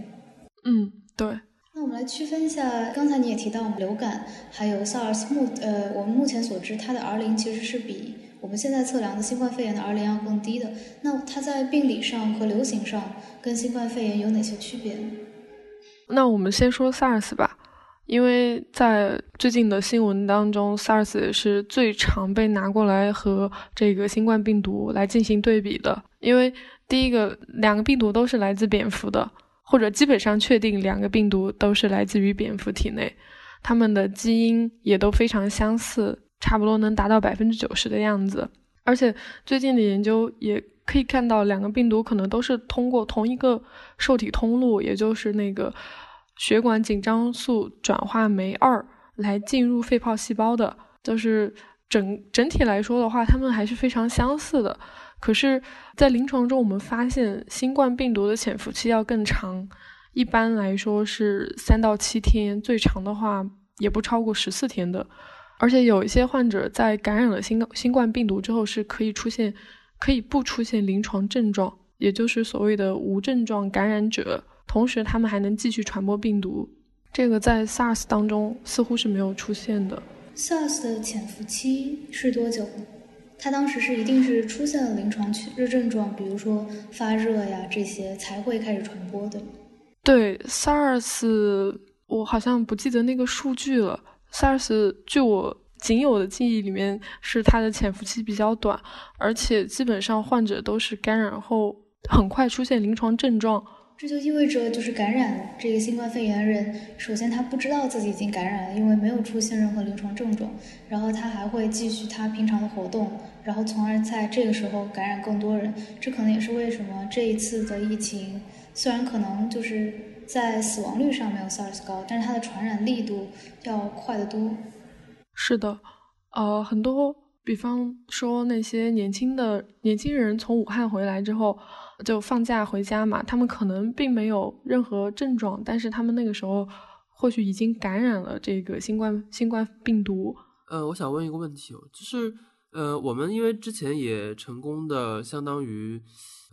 嗯，对。那我们来区分一下，刚才你也提到流感还有 SARS 目呃，我们目前所知它的 R 零其实是比。我们现在测量的新冠肺炎的 R 零要更低的，那它在病理上和流行上跟新冠肺炎有哪些区别？那我们先说 SARS 吧，因为在最近的新闻当中，SARS 是最常被拿过来和这个新冠病毒来进行对比的。因为第一个，两个病毒都是来自蝙蝠的，或者基本上确定两个病毒都是来自于蝙蝠体内，它们的基因也都非常相似。差不多能达到百分之九十的样子，而且最近的研究也可以看到，两个病毒可能都是通过同一个受体通路，也就是那个血管紧张素转化酶二来进入肺泡细胞的。就是整整体来说的话，它们还是非常相似的。可是，在临床中，我们发现新冠病毒的潜伏期要更长，一般来说是三到七天，最长的话也不超过十四天的。而且有一些患者在感染了新新冠病毒之后，是可以出现，可以不出现临床症状，也就是所谓的无症状感染者。同时，他们还能继续传播病毒。这个在 SARS 当中似乎是没有出现的。SARS 的潜伏期是多久呢？它当时是一定是出现了临床热症状，比如说发热呀这些才会开始传播的。对 SARS，我好像不记得那个数据了。SARS，据我仅有的记忆里面，是它的潜伏期比较短，而且基本上患者都是感染后很快出现临床症状，这就意味着，就是感染这个新冠肺炎的人，首先他不知道自己已经感染了，因为没有出现任何临床症状，然后他还会继续他平常的活动，然后从而在这个时候感染更多人。这可能也是为什么这一次的疫情，虽然可能就是在死亡率上没有 SARS 高，但是它的传染力度要快得多。是的，呃，很多，比方说那些年轻的年轻人从武汉回来之后。就放假回家嘛，他们可能并没有任何症状，但是他们那个时候或许已经感染了这个新冠新冠病毒。呃，我想问一个问题哦，就是呃，我们因为之前也成功的相当于，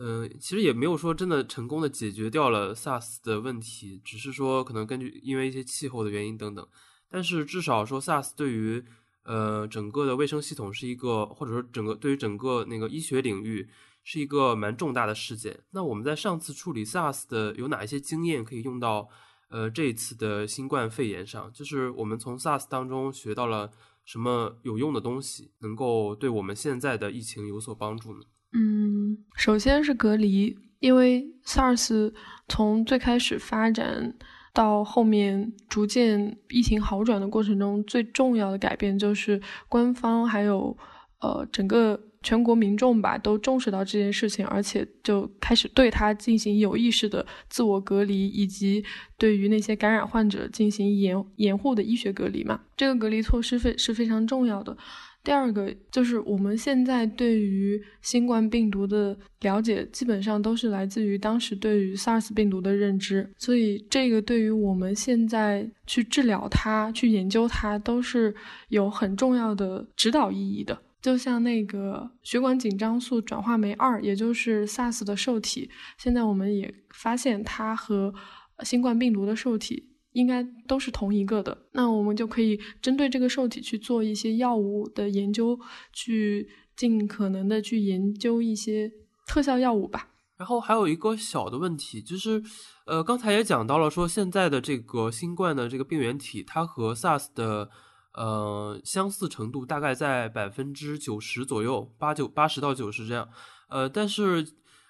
呃，其实也没有说真的成功的解决掉了 SARS 的问题，只是说可能根据因为一些气候的原因等等，但是至少说 SARS 对于呃整个的卫生系统是一个，或者说整个对于整个那个医学领域。是一个蛮重大的事件。那我们在上次处理 SARS 的有哪一些经验可以用到呃这一次的新冠肺炎上？就是我们从 SARS 当中学到了什么有用的东西，能够对我们现在的疫情有所帮助呢？嗯，首先是隔离，因为 SARS 从最开始发展到后面逐渐疫情好转的过程中，最重要的改变就是官方还有呃整个。全国民众吧都重视到这件事情，而且就开始对他进行有意识的自我隔离，以及对于那些感染患者进行严严护的医学隔离嘛。这个隔离措施非是非常重要的。第二个就是我们现在对于新冠病毒的了解，基本上都是来自于当时对于 SARS 病毒的认知，所以这个对于我们现在去治疗它、去研究它，都是有很重要的指导意义的。就像那个血管紧张素转化酶二，也就是 SARS 的受体，现在我们也发现它和新冠病毒的受体应该都是同一个的。那我们就可以针对这个受体去做一些药物的研究，去尽可能的去研究一些特效药物吧。然后还有一个小的问题，就是呃，刚才也讲到了，说现在的这个新冠的这个病原体，它和 SARS 的。呃，相似程度大概在百分之九十左右，八九八十到九十这样。呃，但是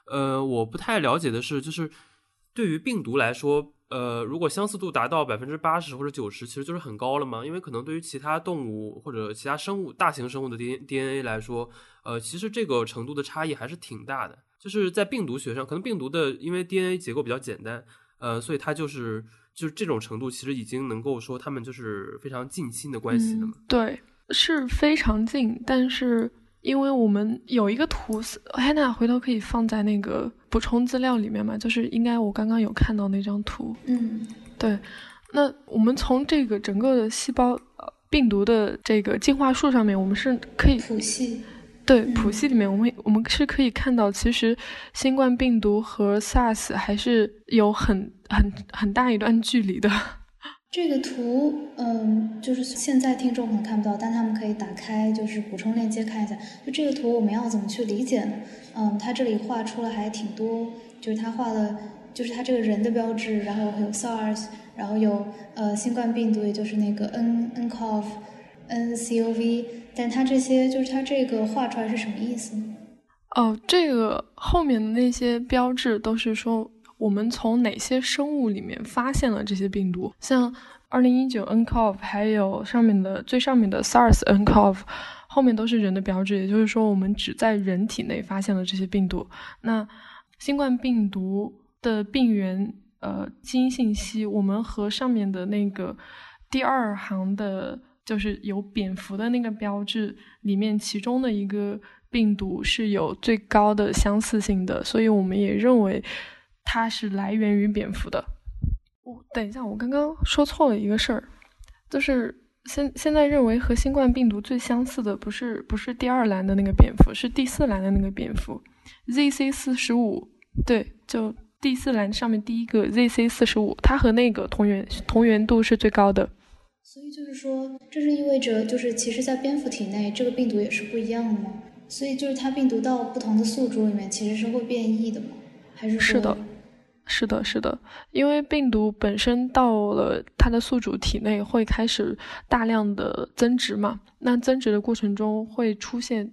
呃，我不太了解的是，就是对于病毒来说，呃，如果相似度达到百分之八十或者九十，其实就是很高了嘛。因为可能对于其他动物或者其他生物、大型生物的 D DNA 来说，呃，其实这个程度的差异还是挺大的。就是在病毒学上，可能病毒的因为 DNA 结构比较简单，呃，所以它就是。就是这种程度，其实已经能够说它们就是非常近亲的关系了嘛？对，是非常近。但是因为我们有一个图，Hanna 回头可以放在那个补充资料里面嘛？就是应该我刚刚有看到那张图。嗯，对。那我们从这个整个的细胞病毒的这个进化树上面，我们是可以谱系。对谱系里面，我们我们是可以看到，其实新冠病毒和 SARS 还是有很很很大一段距离的。这个图，嗯，就是现在听众可能看不到，但他们可以打开，就是补充链接看一下。就这个图，我们要怎么去理解呢？嗯，它这里画出了还挺多，就是它画的，就是它这个人的标志，然后有 SARS，然后有呃新冠病毒，也就是那个 N nCoV。N C O V，但它这些就是它这个画出来是什么意思呢？哦，这个后面的那些标志都是说我们从哪些生物里面发现了这些病毒，像二零一九 N C O V，还有上面的最上面的 SARS N C O V，后面都是人的标志，也就是说我们只在人体内发现了这些病毒。那新冠病毒的病原呃基因信息，我们和上面的那个第二行的。就是有蝙蝠的那个标志里面，其中的一个病毒是有最高的相似性的，所以我们也认为它是来源于蝙蝠的。我等一下，我刚刚说错了一个事儿，就是现现在认为和新冠病毒最相似的不是不是第二栏的那个蝙蝠，是第四栏的那个蝙蝠，ZC 四十五，对，就第四栏上面第一个 ZC 四十五，它和那个同源同源度是最高的。所以就是说，这是意味着，就是其实，在蝙蝠体内，这个病毒也是不一样的吗？所以就是它病毒到不同的宿主里面，其实是会变异的吗？还是是的，是的，是的，因为病毒本身到了它的宿主体内，会开始大量的增殖嘛。那增殖的过程中会出现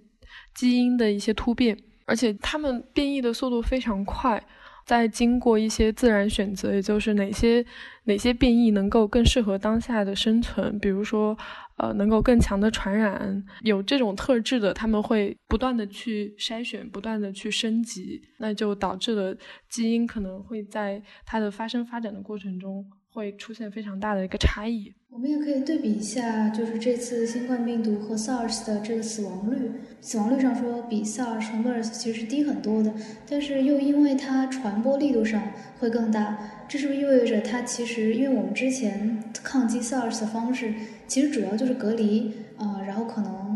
基因的一些突变，而且它们变异的速度非常快。再经过一些自然选择，也就是哪些哪些变异能够更适合当下的生存，比如说，呃，能够更强的传染，有这种特质的，他们会不断的去筛选，不断的去升级，那就导致了基因可能会在它的发生发展的过程中会出现非常大的一个差异。我们也可以对比一下，就是这次新冠病毒和 SARS 的这个死亡率，死亡率上说比 SARS 和 MERS 其实是低很多的，但是又因为它传播力度上会更大，这是不是意味着它其实，因为我们之前抗击 SARS 的方式其实主要就是隔离，呃，然后可能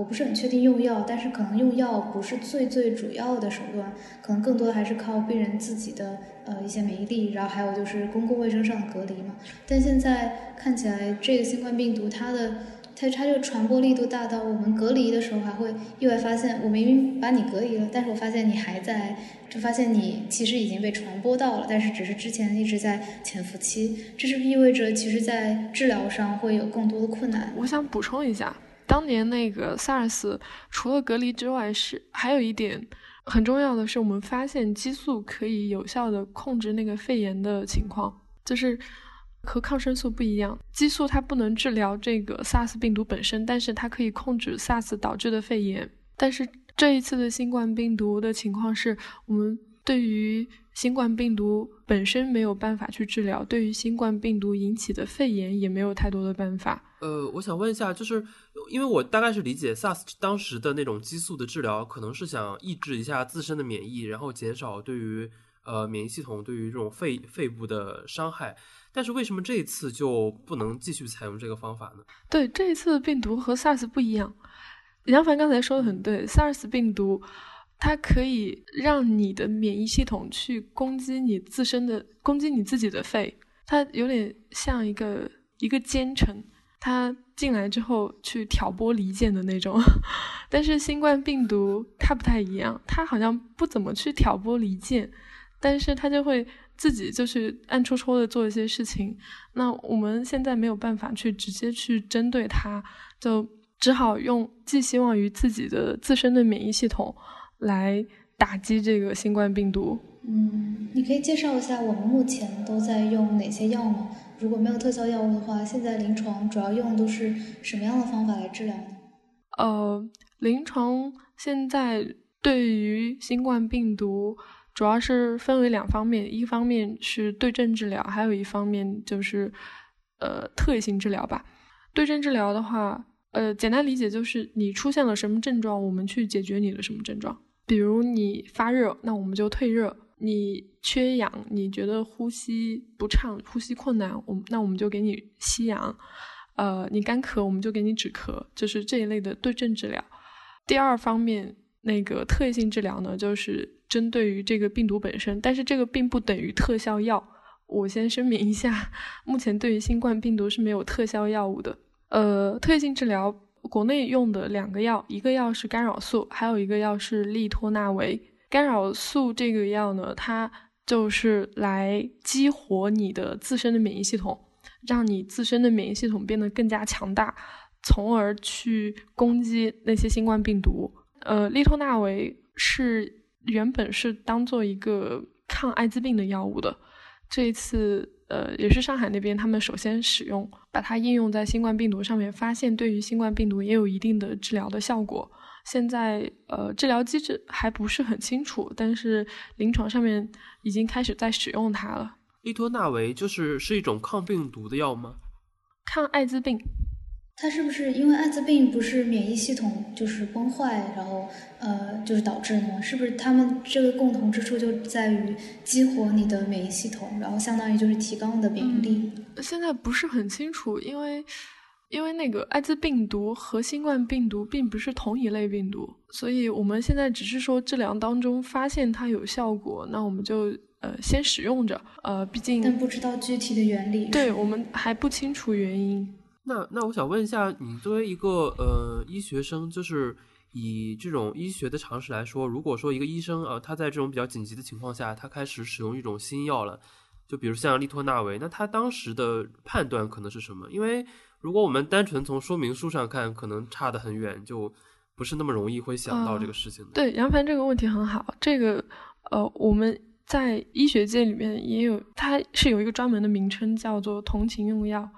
我不是很确定用药，但是可能用药不是最最主要的手段，可能更多的还是靠病人自己的。呃，一些免疫力，然后还有就是公共卫生上的隔离嘛。但现在看起来，这个新冠病毒它的它它这个传播力度大到我们隔离的时候还会意外发现，我明明把你隔离了，但是我发现你还在，就发现你其实已经被传播到了，但是只是之前一直在潜伏期。这是不是意味着，其实，在治疗上会有更多的困难？我想补充一下，当年那个 SARS 除了隔离之外，是还有一点。很重要的是，我们发现激素可以有效的控制那个肺炎的情况，就是和抗生素不一样。激素它不能治疗这个 SARS 病毒本身，但是它可以控制 SARS 导致的肺炎。但是这一次的新冠病毒的情况是，我们对于新冠病毒本身没有办法去治疗，对于新冠病毒引起的肺炎也没有太多的办法。呃，我想问一下，就是因为我大概是理解 SARS 当时的那种激素的治疗，可能是想抑制一下自身的免疫，然后减少对于呃免疫系统对于这种肺肺部的伤害。但是为什么这一次就不能继续采用这个方法呢？对，这一次的病毒和 SARS 不一样。杨凡刚才说的很对，SARS 病毒它可以让你的免疫系统去攻击你自身的攻击你自己的肺，它有点像一个一个奸臣。他进来之后去挑拨离间的那种，(laughs) 但是新冠病毒它不太一样，它好像不怎么去挑拨离间，但是它就会自己就是暗戳戳的做一些事情。那我们现在没有办法去直接去针对它，就只好用寄希望于自己的自身的免疫系统来打击这个新冠病毒。嗯，你可以介绍一下我们目前都在用哪些药吗？如果没有特效药物的话，现在临床主要用的都是什么样的方法来治疗呢？呃，临床现在对于新冠病毒主要是分为两方面，一方面是对症治疗，还有一方面就是呃特异性治疗吧。对症治疗的话，呃，简单理解就是你出现了什么症状，我们去解决你的什么症状。比如你发热，那我们就退热。你缺氧，你觉得呼吸不畅、呼吸困难，我那我们就给你吸氧。呃，你干咳，我们就给你止咳，就是这一类的对症治疗。第二方面，那个特异性治疗呢，就是针对于这个病毒本身，但是这个并不等于特效药。我先声明一下，目前对于新冠病毒是没有特效药物的。呃，特异性治疗国内用的两个药，一个药是干扰素，还有一个药是利托那韦。干扰素这个药呢，它就是来激活你的自身的免疫系统，让你自身的免疫系统变得更加强大，从而去攻击那些新冠病毒。呃，利托那韦是原本是当做一个抗艾滋病的药物的，这一次呃也是上海那边他们首先使用，把它应用在新冠病毒上面，发现对于新冠病毒也有一定的治疗的效果。现在呃，治疗机制还不是很清楚，但是临床上面已经开始在使用它了。利托那韦就是是一种抗病毒的药吗？抗艾滋病。它是不是因为艾滋病不是免疫系统就是崩坏，然后呃就是导致的吗？是不是他们这个共同之处就在于激活你的免疫系统，然后相当于就是提高你的免疫力？现在不是很清楚，因为。因为那个艾滋病毒和新冠病毒并不是同一类病毒，所以我们现在只是说治疗当中发现它有效果，那我们就呃先使用着。呃，毕竟但不知道具体的原理，对我们还不清楚原因。那那我想问一下，你作为一个呃医学生，就是以这种医学的常识来说，如果说一个医生啊，他在这种比较紧急的情况下，他开始使用一种新药了，就比如像利托纳韦，那他当时的判断可能是什么？因为如果我们单纯从说明书上看，可能差得很远，就不是那么容易会想到这个事情的。对杨凡这个问题很好，这个呃，我们在医学界里面也有，它是有一个专门的名称，叫做同情用药。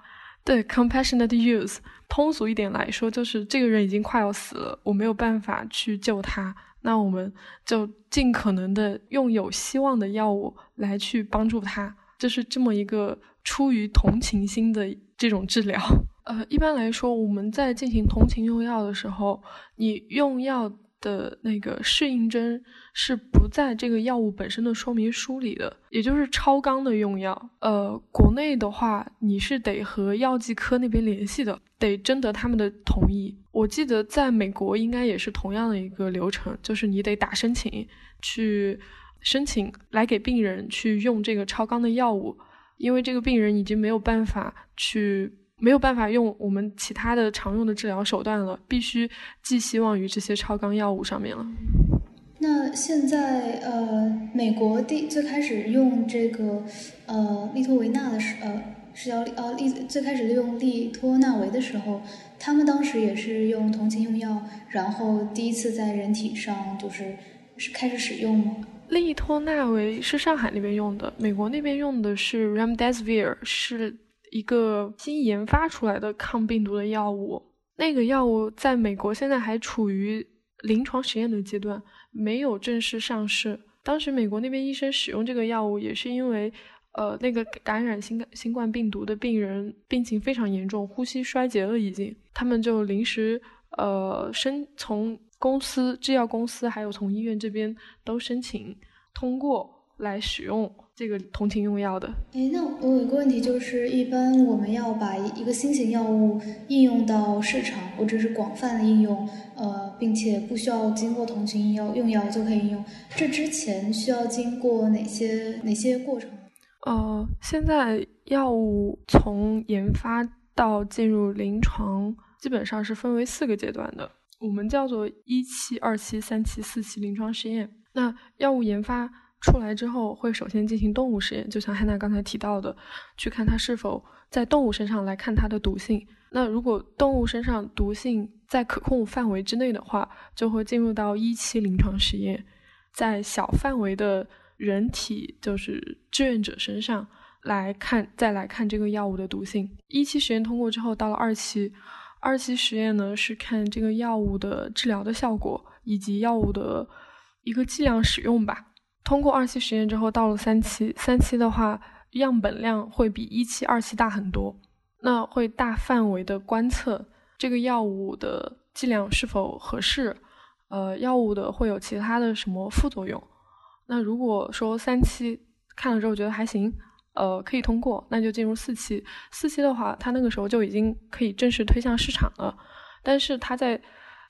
对，compassionate use，通俗一点来说，就是这个人已经快要死了，我没有办法去救他，那我们就尽可能的用有希望的药物来去帮助他，就是这么一个出于同情心的这种治疗。呃，一般来说，我们在进行同情用药的时候，你用药。的那个适应症是不在这个药物本身的说明书里的，也就是超纲的用药。呃，国内的话，你是得和药剂科那边联系的，得征得他们的同意。我记得在美国应该也是同样的一个流程，就是你得打申请去申请来给病人去用这个超纲的药物，因为这个病人已经没有办法去。没有办法用我们其他的常用的治疗手段了，必须寄希望于这些超纲药物上面了。那现在呃，美国第最开始用这个呃利托维纳的时呃是叫呃利最开始利用利托纳维的时候，他们当时也是用同情用药，然后第一次在人体上就是是开始使用吗？利托纳维是上海那边用的，美国那边用的是 remdesivir 是。一个新研发出来的抗病毒的药物，那个药物在美国现在还处于临床实验的阶段，没有正式上市。当时美国那边医生使用这个药物，也是因为，呃，那个感染新新冠病毒的病人病情非常严重，呼吸衰竭了已经，他们就临时，呃，申从公司制药公司还有从医院这边都申请通过来使用。这个同情用药的，哎，那我有一个问题，就是一般我们要把一个新型药物应用到市场，或者是广泛的应用，呃，并且不需要经过同情药用药就可以应用，这之前需要经过哪些哪些过程？呃，现在药物从研发到进入临床，基本上是分为四个阶段的，我们叫做一期、二期、三期、四期临床实验。那药物研发。出来之后会首先进行动物实验，就像汉娜刚才提到的，去看它是否在动物身上来看它的毒性。那如果动物身上毒性在可控范围之内的话，就会进入到一期临床实验，在小范围的人体就是志愿者身上来看，再来看这个药物的毒性。一期实验通过之后，到了二期，二期实验呢是看这个药物的治疗的效果以及药物的一个剂量使用吧。通过二期实验之后，到了三期，三期的话，样本量会比一期、二期大很多。那会大范围的观测这个药物的剂量是否合适，呃，药物的会有其他的什么副作用。那如果说三期看了之后觉得还行，呃，可以通过，那就进入四期。四期的话，它那个时候就已经可以正式推向市场了。但是它在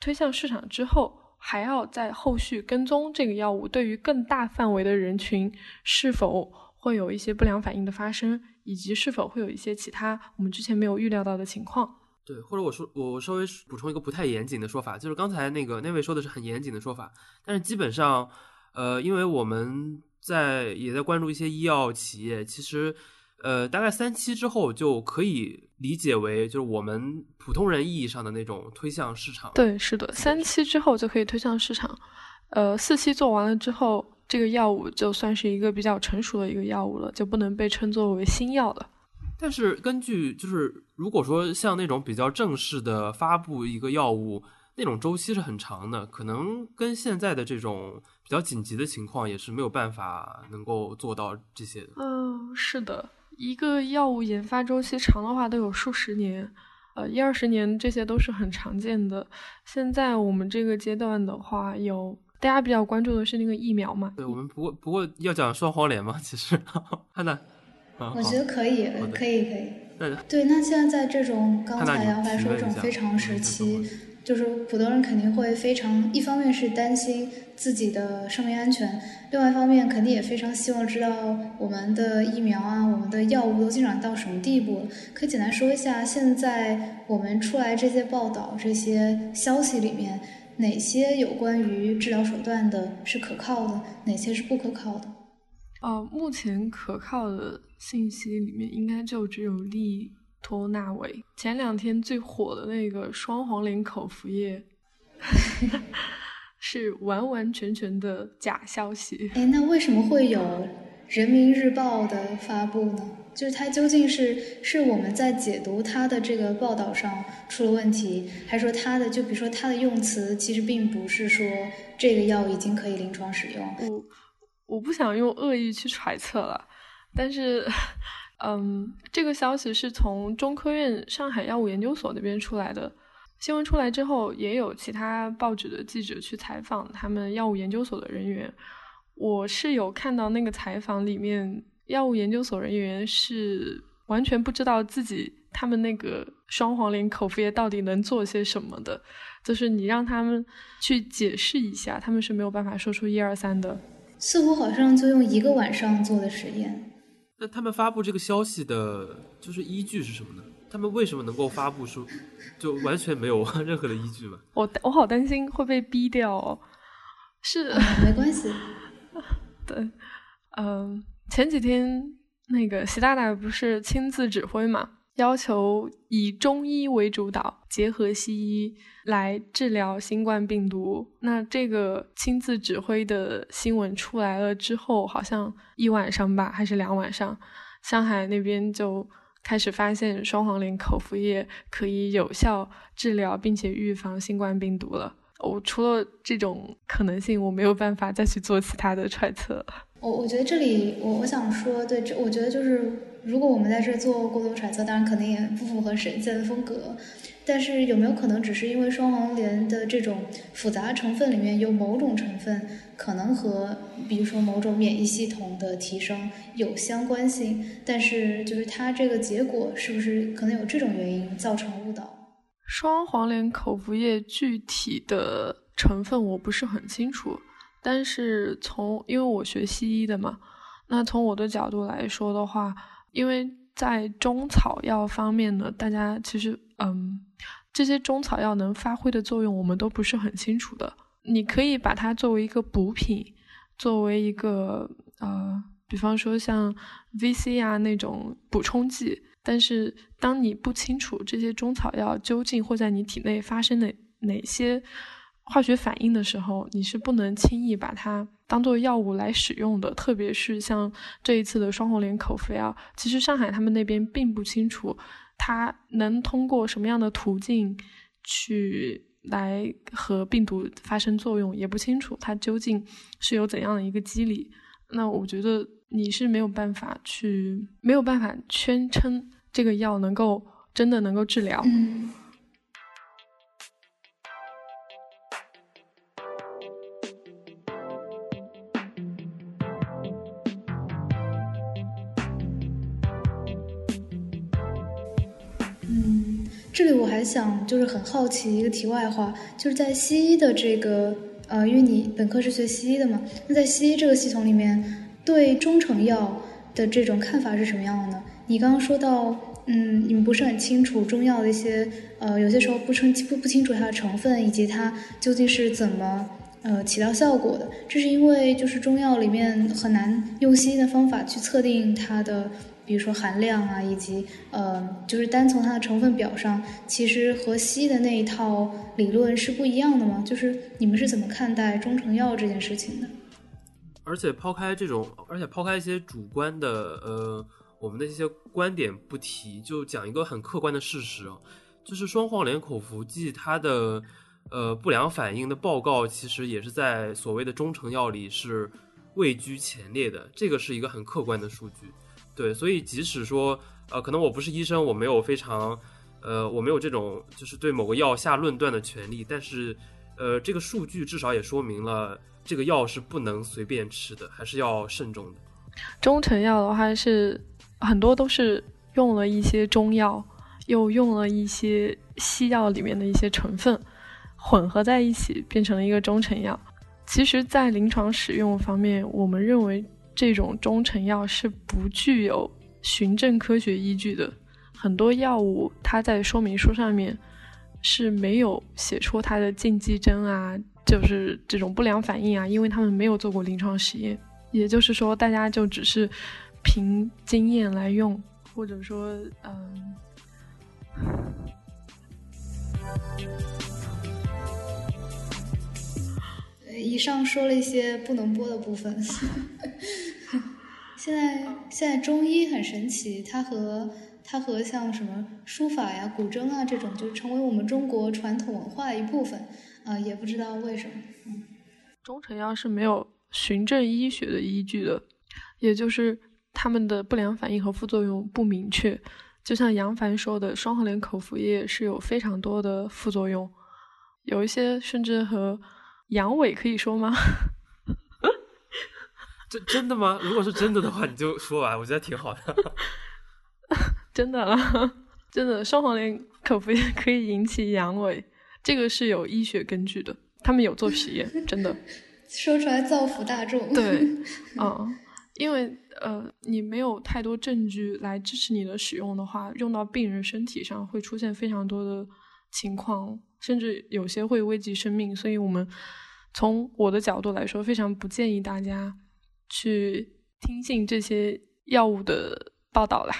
推向市场之后，还要在后续跟踪这个药物对于更大范围的人群是否会有一些不良反应的发生，以及是否会有一些其他我们之前没有预料到的情况。对，或者我说我稍微补充一个不太严谨的说法，就是刚才那个那位说的是很严谨的说法，但是基本上，呃，因为我们在也在关注一些医药企业，其实。呃，大概三期之后就可以理解为，就是我们普通人意义上的那种推向市场。对，是的，三期之后就可以推向市场。呃，四期做完了之后，这个药物就算是一个比较成熟的一个药物了，就不能被称作为新药了。但是根据就是，如果说像那种比较正式的发布一个药物，那种周期是很长的，可能跟现在的这种比较紧急的情况也是没有办法能够做到这些的。嗯，是的。一个药物研发周期长的话都有数十年，呃，一二十年这些都是很常见的。现在我们这个阶段的话，有大家比较关注的是那个疫苗嘛？对，我们不过不过要讲双黄连嘛，(laughs) 其实，汉娜，我觉得可以，可以，可以。对，那现在在这种刚才杨白说这种非常时期。就是普通人肯定会非常，一方面是担心自己的生命安全，另外一方面肯定也非常希望知道我们的疫苗啊，我们的药物都进展到什么地步。可以简单说一下，现在我们出来这些报道、这些消息里面，哪些有关于治疗手段的是可靠的，哪些是不可靠的？呃，目前可靠的信息里面，应该就只有利。托纳韦前两天最火的那个双黄连口服液，是完完全全的假消息。哎，那为什么会有《人民日报》的发布呢？就是它究竟是是我们在解读它的这个报道上出了问题，还是说它的就比如说它的用词其实并不是说这个药已经可以临床使用？我我不想用恶意去揣测了，但是，嗯，这个消息是从中科院上海药物研究所那边出来的。新闻出来之后，也有其他报纸的记者去采访他们药物研究所的人员。我是有看到那个采访里面，药物研究所人员是完全不知道自己他们那个双黄连口服液到底能做些什么的。就是你让他们去解释一下，他们是没有办法说出一二三的。似乎好像就用一个晚上做的实验。那他们发布这个消息的，就是依据是什么呢？他们为什么能够发布出，(laughs) 就完全没有 (laughs) 任何的依据吗？我我好担心会被逼掉。哦。是，(laughs) 没关系。对，嗯，前几天那个习大大不是亲自指挥嘛，要求以中医为主导，结合西医来治疗新冠病毒。那这个亲自指挥的新闻出来了之后，好像一晚上吧，还是两晚上，上海那边就。开始发现双黄连口服液可以有效治疗并且预防新冠病毒了。我除了这种可能性，我没有办法再去做其他的揣测。我我觉得这里我我想说，对，这我觉得就是如果我们在这做过多揣测，当然肯定也不符合神仙的风格。但是有没有可能只是因为双黄连的这种复杂成分里面有某种成分可能和比如说某种免疫系统的提升有相关性？但是就是它这个结果是不是可能有这种原因造成误导？双黄连口服液具体的成分我不是很清楚，但是从因为我学西医的嘛，那从我的角度来说的话，因为在中草药方面呢，大家其实嗯。这些中草药能发挥的作用，我们都不是很清楚的。你可以把它作为一个补品，作为一个呃，比方说像 VC 啊那种补充剂。但是，当你不清楚这些中草药究竟会在你体内发生哪哪些化学反应的时候，你是不能轻易把它当做药物来使用的。特别是像这一次的双红莲口服药，其实上海他们那边并不清楚。它能通过什么样的途径去来和病毒发生作用也不清楚，它究竟是有怎样的一个机理？那我觉得你是没有办法去，没有办法宣称这个药能够真的能够治疗。这里我还想就是很好奇一个题外话，就是在西医的这个呃，因为你本科是学西医的嘛，那在西医这个系统里面，对中成药的这种看法是什么样的呢？你刚刚说到，嗯，你们不是很清楚中药的一些呃，有些时候不清不不清楚它的成分以及它究竟是怎么呃起到效果的，这是因为就是中药里面很难用西医的方法去测定它的。比如说含量啊，以及呃，就是单从它的成分表上，其实和西医的那一套理论是不一样的吗？就是你们是怎么看待中成药这件事情的？而且抛开这种，而且抛开一些主观的呃，我们的一些观点不提，就讲一个很客观的事实啊，就是双黄连口服剂它的呃不良反应的报告，其实也是在所谓的中成药里是位居前列的，这个是一个很客观的数据。对，所以即使说，呃，可能我不是医生，我没有非常，呃，我没有这种就是对某个药下论断的权利，但是，呃，这个数据至少也说明了这个药是不能随便吃的，还是要慎重的。中成药的话是很多都是用了一些中药，又用了一些西药里面的一些成分，混合在一起变成了一个中成药。其实，在临床使用方面，我们认为。这种中成药是不具有循证科学依据的，很多药物它在说明书上面是没有写出它的禁忌症啊，就是这种不良反应啊，因为他们没有做过临床实验，也就是说大家就只是凭经验来用，或者说嗯。以上说了一些不能播的部分。(laughs) 现在现在中医很神奇，它和它和像什么书法呀、古筝啊这种，就成为我们中国传统文化的一部分。啊，也不知道为什么。嗯，中成药是没有循证医学的依据的，也就是他们的不良反应和副作用不明确。就像杨凡说的，双黄连口服液是有非常多的副作用，有一些甚至和阳痿可以说吗？(laughs) 这真的吗？如果是真的的话，你就说完，我觉得挺好的。(laughs) 真的，真的，双黄连口服液可以引起阳痿，这个是有医学根据的，他们有做实验，真的。(laughs) 说出来造福大众。对，嗯。因为呃，你没有太多证据来支持你的使用的话，用到病人身体上会出现非常多的情况，甚至有些会危及生命。所以，我们从我的角度来说，非常不建议大家去听信这些药物的报道啦。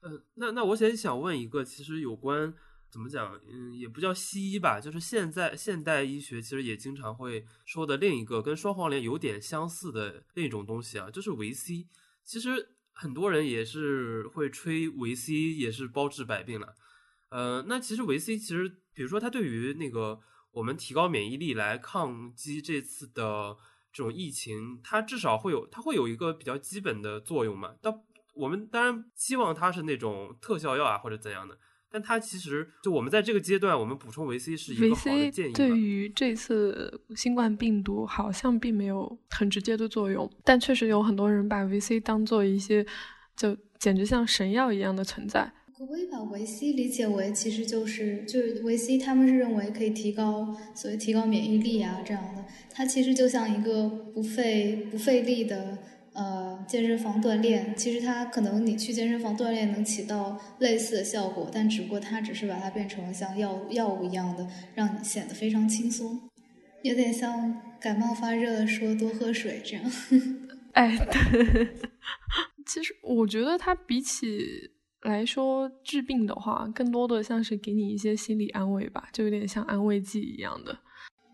呃，那那我也想问一个，其实有关。怎么讲？嗯，也不叫西医吧，就是现在现代医学其实也经常会说的另一个跟双黄连有点相似的另一种东西啊，就是维 C。其实很多人也是会吹维 C 也是包治百病了。呃，那其实维 C 其实，比如说它对于那个我们提高免疫力来抗击这次的这种疫情，它至少会有它会有一个比较基本的作用嘛。但我们当然希望它是那种特效药啊或者怎样的。但它其实就我们在这个阶段，我们补充维 C 是一个好的建议。对于这次新冠病毒，好像并没有很直接的作用，但确实有很多人把维 C 当做一些就简直像神药一样的存在。我也把维 C 理解为其实就是就是维 C，他们是认为可以提高所谓提高免疫力啊这样的，它其实就像一个不费不费力的。呃，健身房锻炼，其实它可能你去健身房锻炼能起到类似的效果，但只不过它只是把它变成了像药药物一样的，让你显得非常轻松，有点像感冒发热说多喝水这样。(laughs) 哎，对，(laughs) 其实我觉得它比起来说治病的话，更多的像是给你一些心理安慰吧，就有点像安慰剂一样的。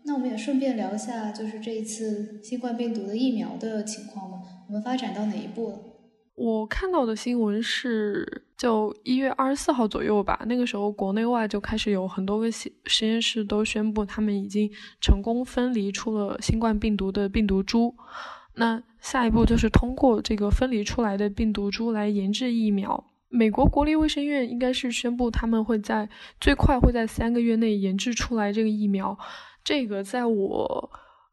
那我们也顺便聊一下，就是这一次新冠病毒的疫苗的情况吧。我们发展到哪一步了？我看到的新闻是，就一月二十四号左右吧。那个时候，国内外就开始有很多个实实验室都宣布，他们已经成功分离出了新冠病毒的病毒株。那下一步就是通过这个分离出来的病毒株来研制疫苗。美国国立卫生院应该是宣布，他们会在最快会在三个月内研制出来这个疫苗。这个在我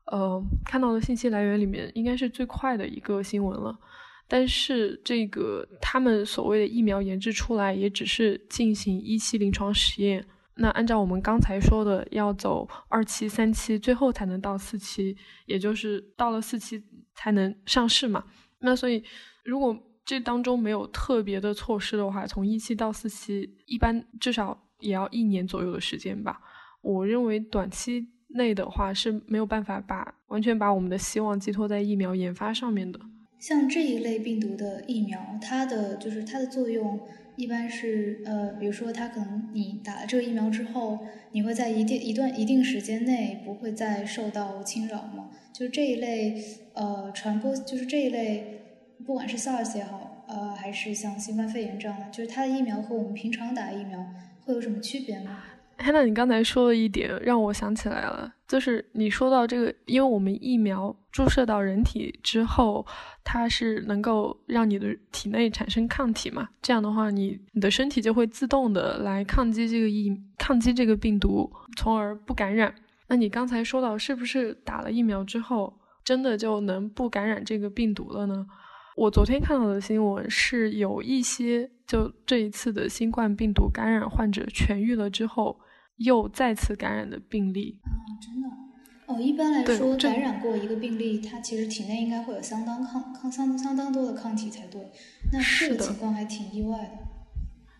呃看到的信息来源里面，应该是最快的一个新闻了。但是这个他们所谓的疫苗研制出来，也只是进行一期临床实验。那按照我们刚才说的，要走二期、三期，最后才能到四期，也就是到了四期才能上市嘛。那所以，如果这当中没有特别的措施的话，从一期到四期，一般至少也要一年左右的时间吧。我认为短期。内的话是没有办法把完全把我们的希望寄托在疫苗研发上面的。像这一类病毒的疫苗，它的就是它的作用一般是呃，比如说它可能你打了这个疫苗之后，你会在一定一段一定时间内不会再受到侵扰吗？就这一类呃传播，就是这一类不管是 SARS 也好，呃还是像新冠肺炎这样的，就是它的疫苗和我们平常打疫苗会有什么区别吗？那你刚才说的一点让我想起来了，就是你说到这个，因为我们疫苗注射到人体之后，它是能够让你的体内产生抗体嘛？这样的话，你你的身体就会自动的来抗击这个疫抗击这个病毒，从而不感染。那你刚才说到，是不是打了疫苗之后，真的就能不感染这个病毒了呢？我昨天看到的新闻是有一些，就这一次的新冠病毒感染患者痊愈了之后。又再次感染的病例啊，真的哦。一般来说，感染过一个病例，它其实体内应该会有相当抗抗相相当多的抗体才对。那这个情况还挺意外的。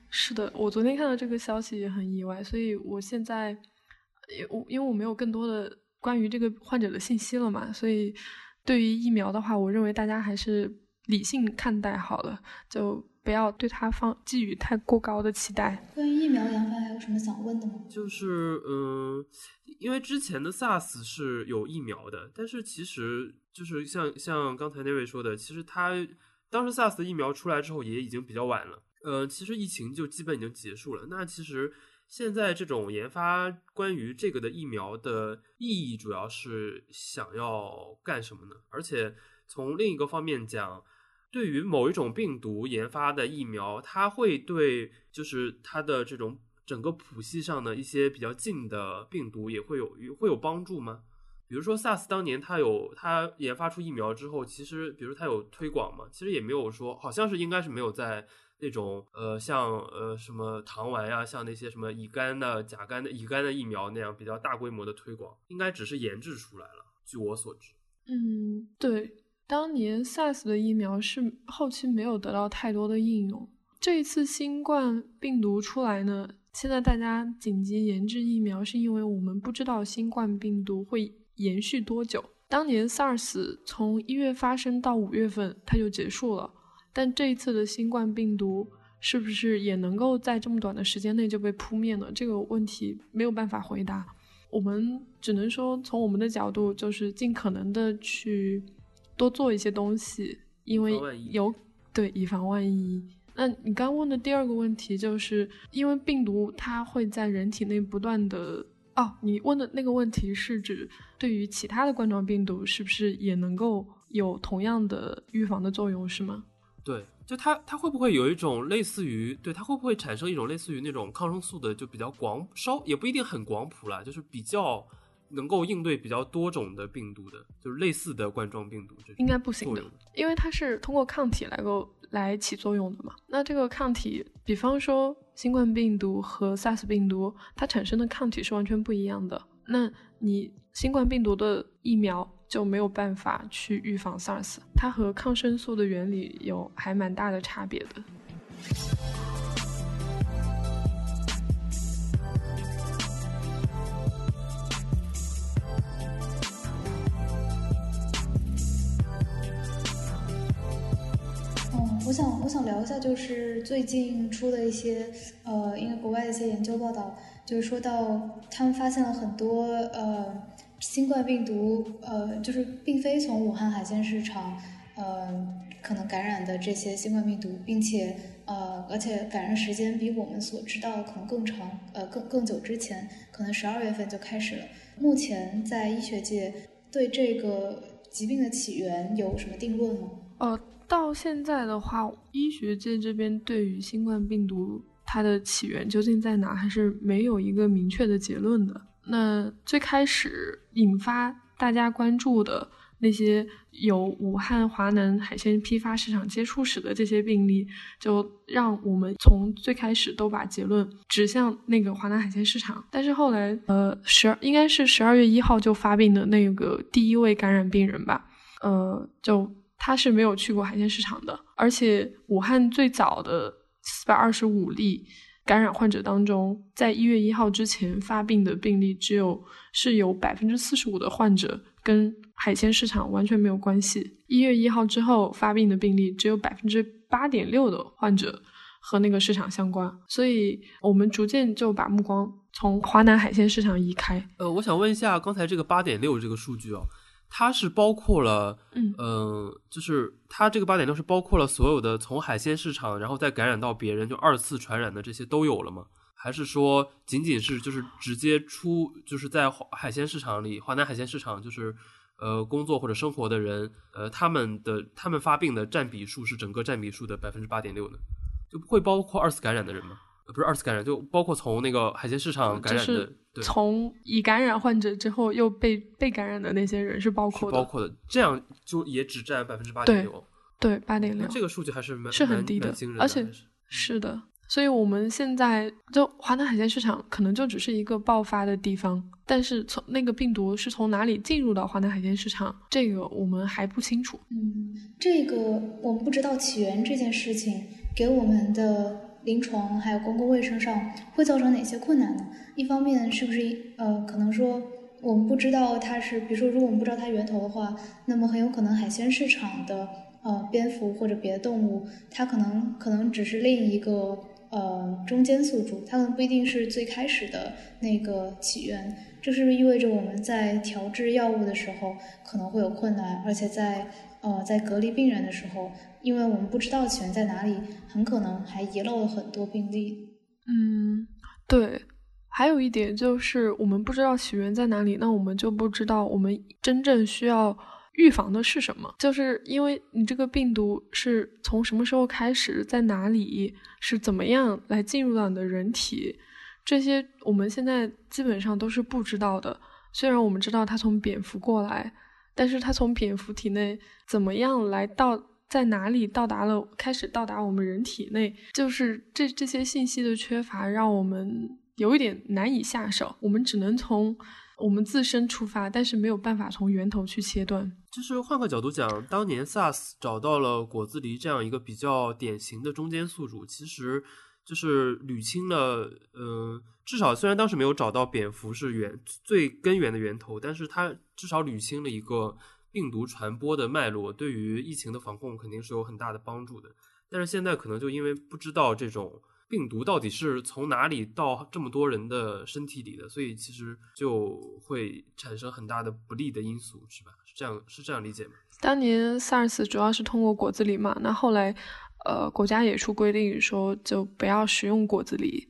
是的，我昨天看到这个消息也很意外，所以我现在，我因为我没有更多的关于这个患者的信息了嘛，所以对于疫苗的话，我认为大家还是理性看待好了，就。不要对它放寄予太过高的期待。关于疫苗，研发还有什么想问的吗？就是，嗯，因为之前的 SARS 是有疫苗的，但是其实就是像像刚才那位说的，其实他当时 SARS 的疫苗出来之后也已经比较晚了，呃，其实疫情就基本已经结束了。那其实现在这种研发关于这个的疫苗的意义，主要是想要干什么呢？而且从另一个方面讲，对于某一种病毒研发的疫苗，它会对就是它的这种。整个谱系上的一些比较近的病毒也会有会有帮助吗？比如说 SARS 当年它有它研发出疫苗之后，其实比如它有推广嘛，其实也没有说，好像是应该是没有在那种呃像呃什么糖丸呀，像那些什么乙肝的、甲肝的、乙肝的疫苗那样比较大规模的推广，应该只是研制出来了。据我所知，嗯，对，当年 SARS 的疫苗是后期没有得到太多的应用，这一次新冠病毒出来呢。现在大家紧急研制疫苗，是因为我们不知道新冠病毒会延续多久。当年 SARS 从一月发生到五月份，它就结束了。但这一次的新冠病毒是不是也能够在这么短的时间内就被扑灭呢？这个问题没有办法回答。我们只能说，从我们的角度，就是尽可能的去多做一些东西，因为有对以防万一。那你刚问的第二个问题，就是因为病毒它会在人体内不断的哦，你问的那个问题是指对于其他的冠状病毒是不是也能够有同样的预防的作用，是吗？对，就它它会不会有一种类似于对它会不会产生一种类似于那种抗生素的就比较广稍也不一定很广谱了，就是比较能够应对比较多种的病毒的，就是类似的冠状病毒这种应该不行的，因为它是通过抗体来够。来起作用的嘛？那这个抗体，比方说新冠病毒和 SARS 病毒，它产生的抗体是完全不一样的。那你新冠病毒的疫苗就没有办法去预防 SARS，它和抗生素的原理有还蛮大的差别的。我想，我想聊一下，就是最近出的一些，呃，因为国外的一些研究报道，就是说到他们发现了很多，呃，新冠病毒，呃，就是并非从武汉海鲜市场，呃，可能感染的这些新冠病毒，并且，呃，而且感染时间比我们所知道可能更长，呃，更更久之前，可能十二月份就开始了。目前在医学界对这个疾病的起源有什么定论吗？呃。到现在的话，医学界这边对于新冠病毒它的起源究竟在哪，还是没有一个明确的结论的。那最开始引发大家关注的那些有武汉华南海鲜批发市场接触史的这些病例，就让我们从最开始都把结论指向那个华南海鲜市场。但是后来，呃，十二应该是十二月一号就发病的那个第一位感染病人吧，呃，就。他是没有去过海鲜市场的，而且武汉最早的四百二十五例感染患者当中，在一月一号之前发病的病例只有是有百分之四十五的患者跟海鲜市场完全没有关系。一月一号之后发病的病例只有百分之八点六的患者和那个市场相关，所以我们逐渐就把目光从华南海鲜市场移开。呃，我想问一下，刚才这个八点六这个数据哦。它是包括了，嗯，就是它这个八点六是包括了所有的从海鲜市场，然后再感染到别人，就二次传染的这些都有了吗？还是说仅仅是就是直接出就是在海鲜市场里，华南海鲜市场就是呃工作或者生活的人，呃他们的他们发病的占比数是整个占比数的百分之八点六呢？就不会包括二次感染的人吗？不是二次感染，就包括从那个海鲜市场感染的，从已感染患者之后又被被感染的那些人是包括的，包括的，这样就也只占百分之八点六，对八点六，这个数据还是蛮是很低的，而且是的，所以我们现在就华南海鲜市场可能就只是一个爆发的地方，但是从那个病毒是从哪里进入到华南海鲜市场，这个我们还不清楚。嗯，这个我们不知道起源这件事情给我们的。临床还有公共卫生上会造成哪些困难呢？一方面是不是呃，可能说我们不知道它是，比如说如果我们不知道它源头的话，那么很有可能海鲜市场的呃蝙蝠或者别的动物，它可能可能只是另一个呃中间宿主，它可能不一定是最开始的那个起源。这是不是意味着我们在调制药物的时候可能会有困难，而且在呃在隔离病人的时候，因为我们不知道起源在哪里，很可能还遗漏了很多病例。嗯，对。还有一点就是，我们不知道起源在哪里，那我们就不知道我们真正需要预防的是什么。就是因为你这个病毒是从什么时候开始，在哪里，是怎么样来进入到你的人体，这些我们现在基本上都是不知道的。虽然我们知道它从蝙蝠过来，但是它从蝙蝠体内怎么样来到，在哪里到达了，开始到达我们人体内，就是这这些信息的缺乏，让我们。有一点难以下手，我们只能从我们自身出发，但是没有办法从源头去切断。就是换个角度讲，当年 SARS 找到了果子狸这样一个比较典型的中间宿主，其实就是捋清了，呃，至少虽然当时没有找到蝙蝠是源最根源的源头，但是它至少捋清了一个病毒传播的脉络，对于疫情的防控肯定是有很大的帮助的。但是现在可能就因为不知道这种。病毒到底是从哪里到这么多人的身体里的？所以其实就会产生很大的不利的因素，是吧？是这样，是这样理解吗？当年 SARS 主要是通过果子狸嘛，那后来，呃，国家也出规定说就不要食用果子狸，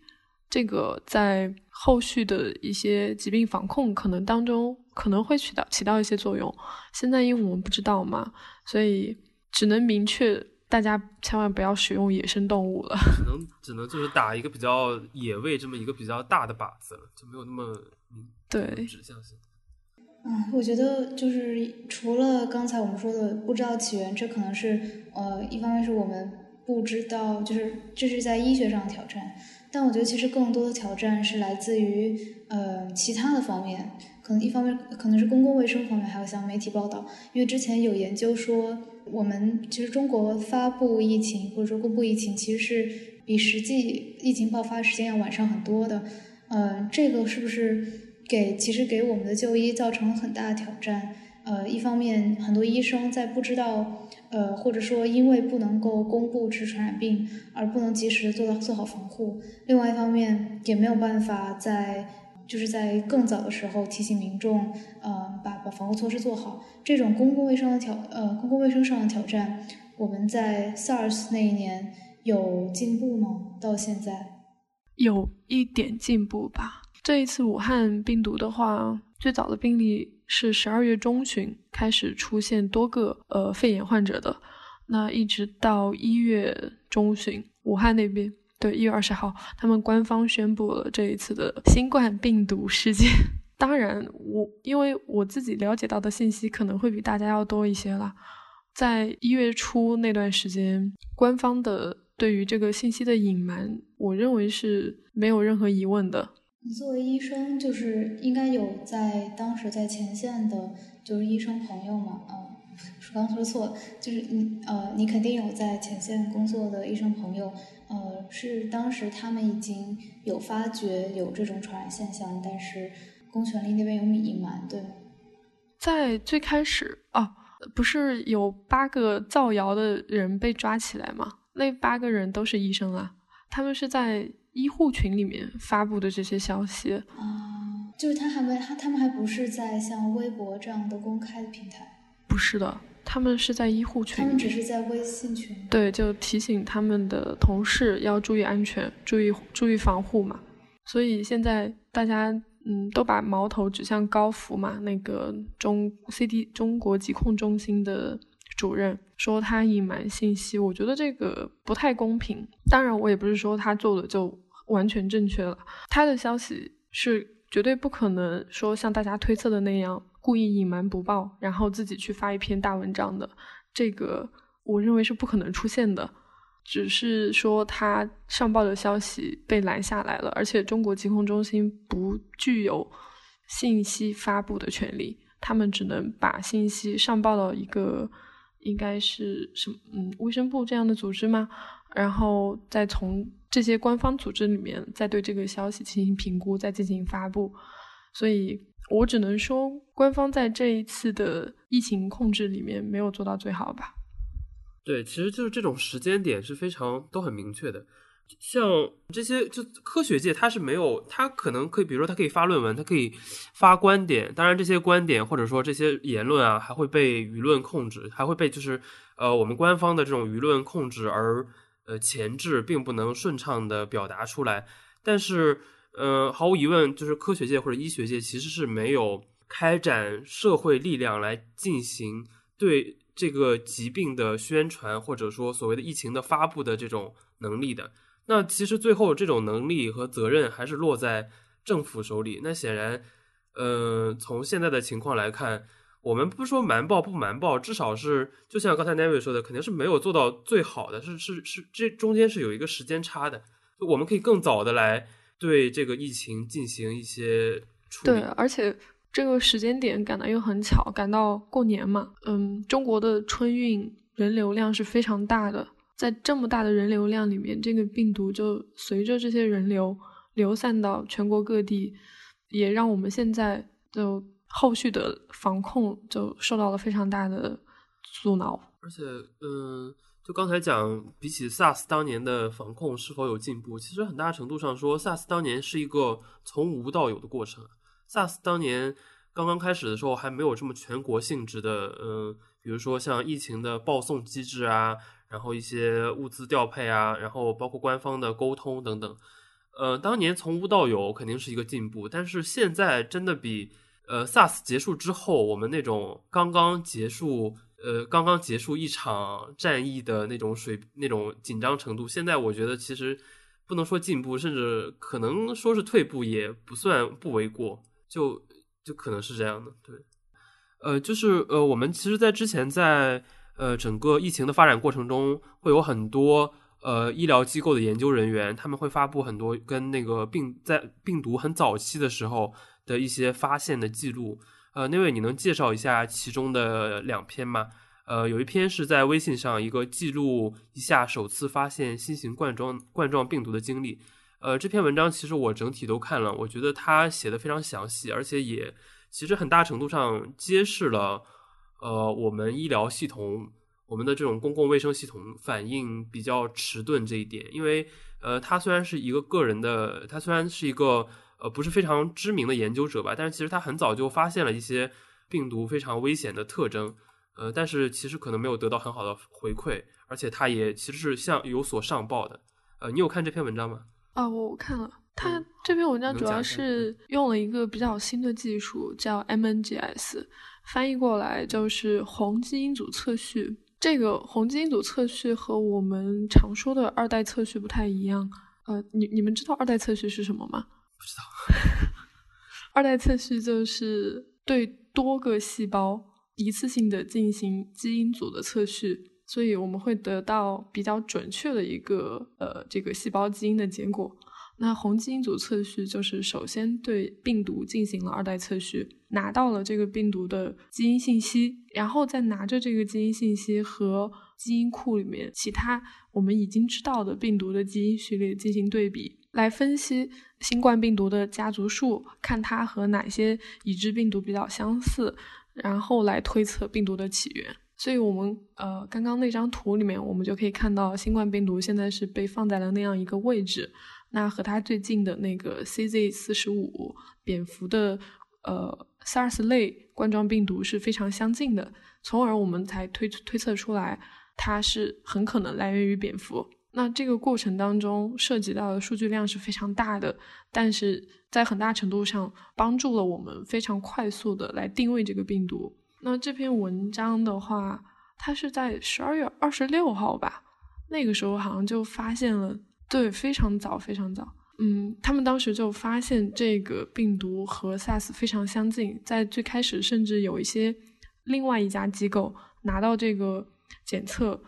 这个在后续的一些疾病防控可能当中可能会起到起到一些作用。现在因为我们不知道嘛，所以只能明确。大家千万不要使用野生动物了，(laughs) 只能只能就是打一个比较野味这么一个比较大的靶子了，就没有那么对指向性。嗯，我觉得就是除了刚才我们说的不知道起源，这可能是呃一方面是我们不知道，就是这是在医学上的挑战，但我觉得其实更多的挑战是来自于呃其他的方面，可能一方面可能是公共卫生方面，还有像媒体报道，因为之前有研究说。我们其实中国发布疫情或者说公布疫情，其实是比实际疫情爆发时间要晚上很多的。呃，这个是不是给其实给我们的就医造成了很大的挑战？呃，一方面很多医生在不知道，呃，或者说因为不能够公布是传染病而不能及时做到做好防护；另外一方面也没有办法在。就是在更早的时候提醒民众，呃，把把防护措施做好。这种公共卫生的挑，呃，公共卫生上的挑战，我们在 SARS 那一年有进步吗？到现在，有一点进步吧。这一次武汉病毒的话，最早的病例是十二月中旬开始出现多个呃肺炎患者的，那一直到一月中旬，武汉那边。对，一月二十号，他们官方宣布了这一次的新冠病毒事件。(laughs) 当然，我因为我自己了解到的信息可能会比大家要多一些啦。在一月初那段时间，官方的对于这个信息的隐瞒，我认为是没有任何疑问的。你作为医生，就是应该有在当时在前线的，就是医生朋友嘛？啊，刚说错，就是你呃，你肯定有在前线工作的医生朋友。呃，是当时他们已经有发觉有这种传染现象，但是公权力那边有隐瞒，对吗？在最开始哦，不是有八个造谣的人被抓起来吗？那八个人都是医生啊，他们是在医护群里面发布的这些消息啊，就是他还没他他们还不是在像微博这样的公开的平台，不是的。他们是在医护群，他们只是在微信群。对，就提醒他们的同事要注意安全，注意注意防护嘛。所以现在大家嗯都把矛头指向高福嘛，那个中 CD 中国疾控中心的主任说他隐瞒信息，我觉得这个不太公平。当然，我也不是说他做的就完全正确了，他的消息是绝对不可能说像大家推测的那样。故意隐瞒不报，然后自己去发一篇大文章的，这个我认为是不可能出现的。只是说他上报的消息被拦下来了，而且中国疾控中心不具有信息发布的权利，他们只能把信息上报到一个应该是什么嗯卫生部这样的组织吗？然后再从这些官方组织里面再对这个消息进行评估，再进行发布，所以。我只能说，官方在这一次的疫情控制里面没有做到最好吧。对，其实就是这种时间点是非常都很明确的，像这些，就科学界它是没有，它可能可以，比如说它可以发论文，它可以发观点，当然这些观点或者说这些言论啊，还会被舆论控制，还会被就是呃我们官方的这种舆论控制而呃前置，并不能顺畅的表达出来。但是呃毫无疑问，就是科学界或者医学界其实是没有开展社会力量来进行对这个疾病的宣传，或者说所谓的疫情的发布的这种能力的。那其实最后这种能力和责任还是落在政府手里。那显然，呃，从现在的情况来看，我们不说瞒报不瞒报，至少是就像刚才 Navy 说的，肯定是没有做到最好的，是是是，这中间是有一个时间差的。我们可以更早的来对这个疫情进行一些处理。对，而且这个时间点赶的又很巧，赶到过年嘛。嗯，中国的春运人流量是非常大的。在这么大的人流量里面，这个病毒就随着这些人流流散到全国各地，也让我们现在就后续的防控就受到了非常大的阻挠。而且，嗯，就刚才讲，比起 SARS 当年的防控是否有进步，其实很大程度上说，SARS 当年是一个从无到有的过程。SARS 当年刚刚开始的时候，还没有这么全国性质的，嗯，比如说像疫情的报送机制啊。然后一些物资调配啊，然后包括官方的沟通等等，呃，当年从无到有肯定是一个进步，但是现在真的比呃 SARS 结束之后我们那种刚刚结束呃刚刚结束一场战役的那种水那种紧张程度，现在我觉得其实不能说进步，甚至可能说是退步也不算不为过，就就可能是这样的，对，呃，就是呃我们其实，在之前在。呃，整个疫情的发展过程中，会有很多呃医疗机构的研究人员，他们会发布很多跟那个病在病毒很早期的时候的一些发现的记录。呃，那位你能介绍一下其中的两篇吗？呃，有一篇是在微信上一个记录一下首次发现新型冠状冠状病毒的经历。呃，这篇文章其实我整体都看了，我觉得他写的非常详细，而且也其实很大程度上揭示了。呃，我们医疗系统，我们的这种公共卫生系统反应比较迟钝这一点，因为呃，他虽然是一个个人的，他虽然是一个呃不是非常知名的研究者吧，但是其实他很早就发现了一些病毒非常危险的特征，呃，但是其实可能没有得到很好的回馈，而且他也其实是像有所上报的。呃，你有看这篇文章吗？啊，我看了，他这篇文章主要是用了一个比较新的技术，叫 MNGS。翻译过来就是红基因组测序。这个红基因组测序和我们常说的二代测序不太一样。呃，你你们知道二代测序是什么吗？不知道。二代测序就是对多个细胞一次性的进行基因组的测序，所以我们会得到比较准确的一个呃这个细胞基因的结果。那红基因组测序就是首先对病毒进行了二代测序，拿到了这个病毒的基因信息，然后再拿着这个基因信息和基因库里面其他我们已经知道的病毒的基因序列进行对比，来分析新冠病毒的家族树，看它和哪些已知病毒比较相似，然后来推测病毒的起源。所以，我们呃刚刚那张图里面，我们就可以看到新冠病毒现在是被放在了那样一个位置。那和它最近的那个 CZ 四十五蝙蝠的呃 SARS 类冠状病毒是非常相近的，从而我们才推推测出来它是很可能来源于蝙蝠。那这个过程当中涉及到的数据量是非常大的，但是在很大程度上帮助了我们非常快速的来定位这个病毒。那这篇文章的话，它是在十二月二十六号吧，那个时候好像就发现了。对，非常早，非常早。嗯，他们当时就发现这个病毒和 SARS 非常相近，在最开始甚至有一些另外一家机构拿到这个检测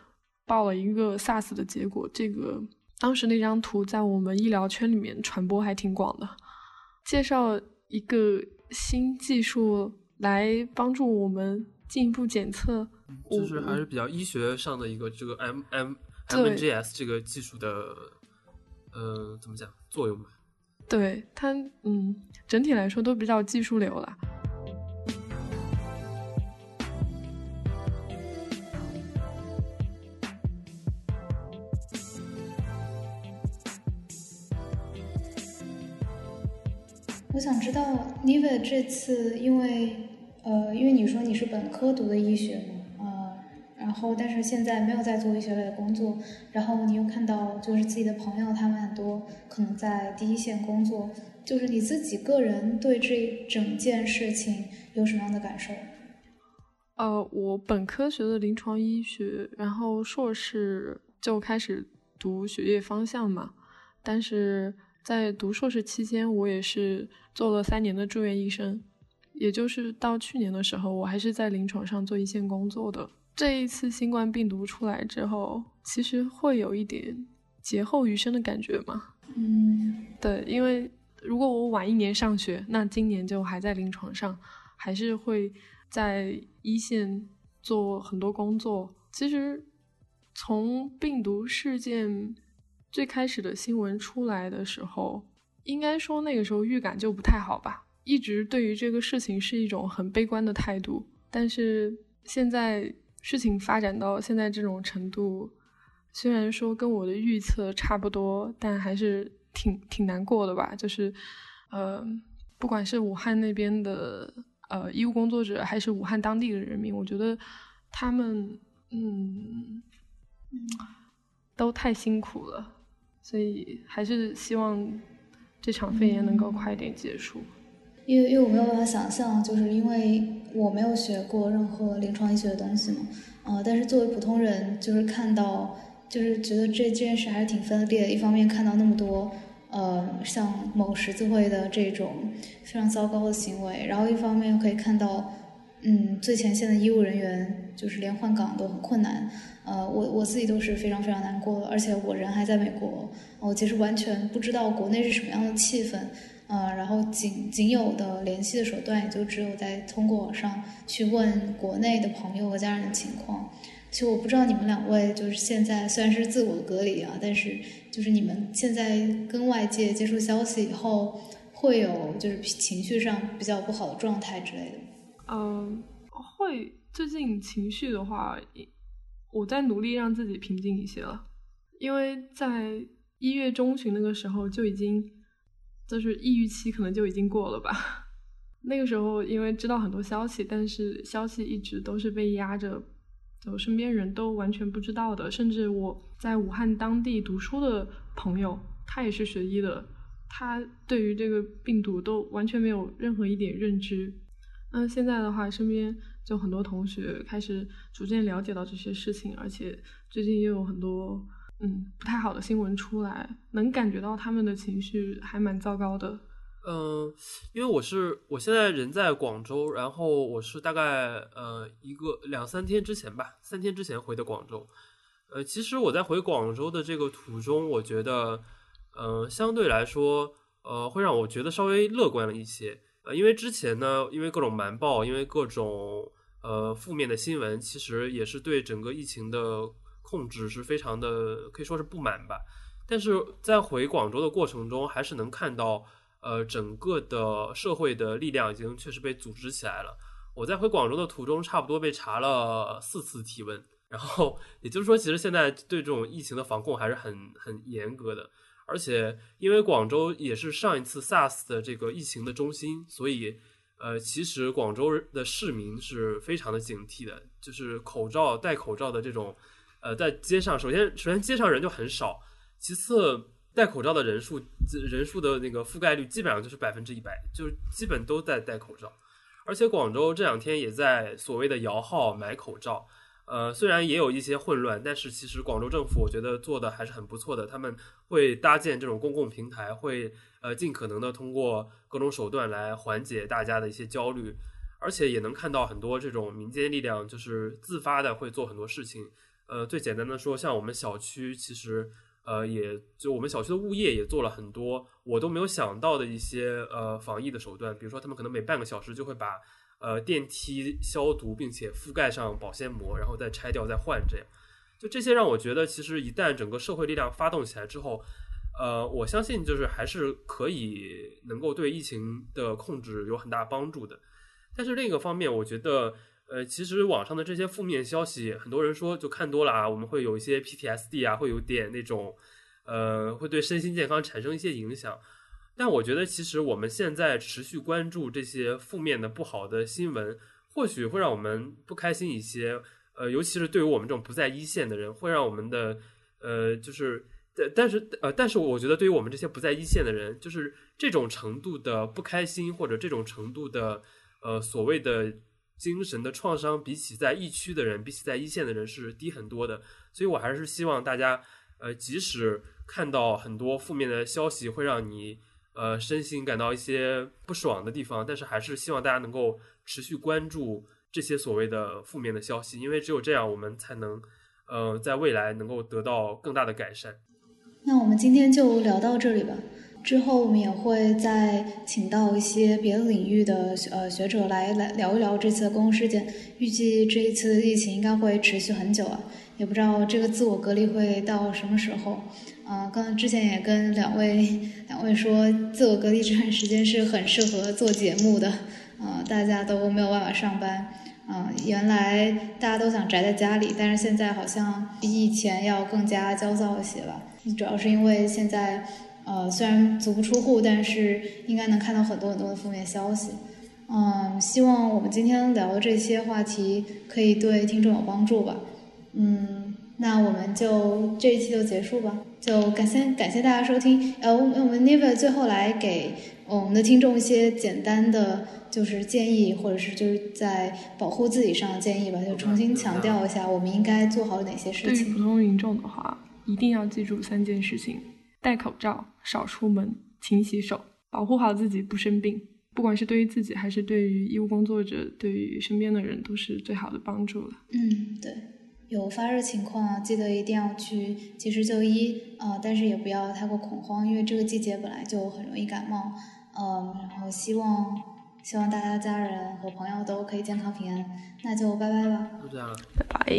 报了一个 SARS 的结果。这个当时那张图在我们医疗圈里面传播还挺广的，介绍一个新技术来帮助我们进一步检测，就是还是比较医学上的一个这个 M M M G S 这个技术的。呃，怎么讲作用吧？对它，嗯，整体来说都比较技术流了。我想知道 Nive 这次，因为呃，因为你说你是本科读的医学嘛，呃，然后但是现在没有在做医学类的工作，然后你又看到就是自己的朋友他们很多可能在第一线工作，就是你自己个人对这整件事情有什么样的感受？呃，我本科学的临床医学，然后硕士就开始读血液方向嘛。但是在读硕士期间，我也是做了三年的住院医生，也就是到去年的时候，我还是在临床上做一线工作的。这一次新冠病毒出来之后，其实会有一点劫后余生的感觉嘛。嗯，对，因为如果我晚一年上学，那今年就还在临床上，还是会。在一线做很多工作，其实从病毒事件最开始的新闻出来的时候，应该说那个时候预感就不太好吧。一直对于这个事情是一种很悲观的态度，但是现在事情发展到现在这种程度，虽然说跟我的预测差不多，但还是挺挺难过的吧。就是，呃，不管是武汉那边的。呃，医务工作者还是武汉当地的人民，我觉得他们嗯都太辛苦了，所以还是希望这场肺炎能够快一点结束。因为因为我没有办法想象，就是因为我没有学过任何临床医学的东西嘛，呃，但是作为普通人，就是看到，就是觉得这这件事还是挺分裂的。一方面看到那么多。呃，像某十字会的这种非常糟糕的行为，然后一方面又可以看到，嗯，最前线的医务人员就是连换岗都很困难。呃，我我自己都是非常非常难过，而且我人还在美国，我其实完全不知道国内是什么样的气氛。呃，然后仅仅有的联系的手段，也就只有在通过网上去问国内的朋友和家人的情况。其实我不知道你们两位就是现在虽然是自我隔离啊，但是就是你们现在跟外界接触消息以后，会有就是情绪上比较不好的状态之类的。嗯，会。最近情绪的话，我在努力让自己平静一些了，因为在一月中旬那个时候就已经就是抑郁期可能就已经过了吧。那个时候因为知道很多消息，但是消息一直都是被压着。我身边人都完全不知道的，甚至我在武汉当地读书的朋友，他也是学医的，他对于这个病毒都完全没有任何一点认知。那现在的话，身边就很多同学开始逐渐了解到这些事情，而且最近也有很多嗯不太好的新闻出来，能感觉到他们的情绪还蛮糟糕的。嗯，因为我是我现在人在广州，然后我是大概呃一个两三天之前吧，三天之前回的广州。呃，其实我在回广州的这个途中，我觉得，呃，相对来说，呃，会让我觉得稍微乐观了一些。呃，因为之前呢，因为各种瞒报，因为各种呃负面的新闻，其实也是对整个疫情的控制是非常的可以说是不满吧。但是在回广州的过程中，还是能看到。呃，整个的社会的力量已经确实被组织起来了。我在回广州的途中，差不多被查了四次体温，然后也就是说，其实现在对这种疫情的防控还是很很严格的。而且，因为广州也是上一次 SARS 的这个疫情的中心，所以呃，其实广州的市民是非常的警惕的，就是口罩戴口罩的这种，呃，在街上，首先首先街上人就很少，其次。戴口罩的人数，人数的那个覆盖率基本上就是百分之一百，就是基本都在戴口罩。而且广州这两天也在所谓的摇号买口罩，呃，虽然也有一些混乱，但是其实广州政府我觉得做的还是很不错的。他们会搭建这种公共平台，会呃尽可能的通过各种手段来缓解大家的一些焦虑，而且也能看到很多这种民间力量就是自发的会做很多事情。呃，最简单的说，像我们小区其实。呃，也就我们小区的物业也做了很多我都没有想到的一些呃防疫的手段，比如说他们可能每半个小时就会把呃电梯消毒，并且覆盖上保鲜膜，然后再拆掉再换，这样就这些让我觉得，其实一旦整个社会力量发动起来之后，呃，我相信就是还是可以能够对疫情的控制有很大帮助的。但是另一个方面，我觉得。呃，其实网上的这些负面消息，很多人说就看多了啊，我们会有一些 PTSD 啊，会有点那种，呃，会对身心健康产生一些影响。但我觉得，其实我们现在持续关注这些负面的、不好的新闻，或许会让我们不开心一些。呃，尤其是对于我们这种不在一线的人，会让我们的呃，就是，但但是呃，但是我觉得，对于我们这些不在一线的人，就是这种程度的不开心，或者这种程度的呃所谓的精神的创伤，比起在疫区的人，比起在一线的人是低很多的。所以我还是希望大家，呃，即使看到很多负面的消息，会让你呃身心感到一些不爽的地方，但是还是希望大家能够持续关注。这些所谓的负面的消息，因为只有这样，我们才能，呃，在未来能够得到更大的改善。那我们今天就聊到这里吧。之后我们也会再请到一些别的领域的呃学者来来聊一聊这次的公共事件。预计这一次疫情应该会持续很久啊，也不知道这个自我隔离会到什么时候。啊，刚才之前也跟两位两位说，自我隔离这段时间是很适合做节目的。啊，大家都没有办法上班。嗯，原来大家都想宅在家里，但是现在好像比以前要更加焦躁一些吧。主要是因为现在，呃，虽然足不出户，但是应该能看到很多很多的负面消息。嗯，希望我们今天聊的这些话题可以对听众有帮助吧。嗯，那我们就这一期就结束吧。就感谢感谢大家收听。呃，我们 Never 最后来给我们的听众一些简单的。就是建议，或者是就是在保护自己上的建议吧，就重新强调一下，我们应该做好哪些事情。对普通民众的话，一定要记住三件事情：戴口罩、少出门、勤洗手，保护好自己不生病。不管是对于自己，还是对于医务工作者，对于身边的人，都是最好的帮助了。嗯，对，有发热情况，记得一定要去及时就医啊，但是也不要太过恐慌，因为这个季节本来就很容易感冒。嗯，然后希望。希望大家的家人和朋友都可以健康平安，那就拜拜吧。就这样了，拜拜。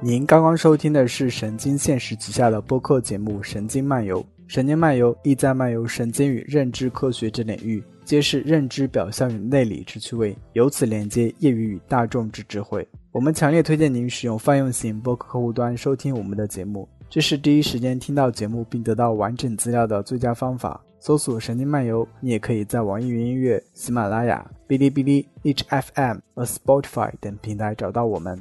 您刚刚收听的是神经现实旗下的播客节目《神经漫游》，神经漫游意在漫游神经与认知科学之领域，揭示认知表象与内里之趣味，由此连接业余与大众之智慧。我们强烈推荐您使用泛用型播客客户端收听我们的节目。这是第一时间听到节目并得到完整资料的最佳方法。搜索“神经漫游”，你也可以在网易云音乐、喜马拉雅、哔哩哔哩、荔枝 FM A Spotify 等平台找到我们。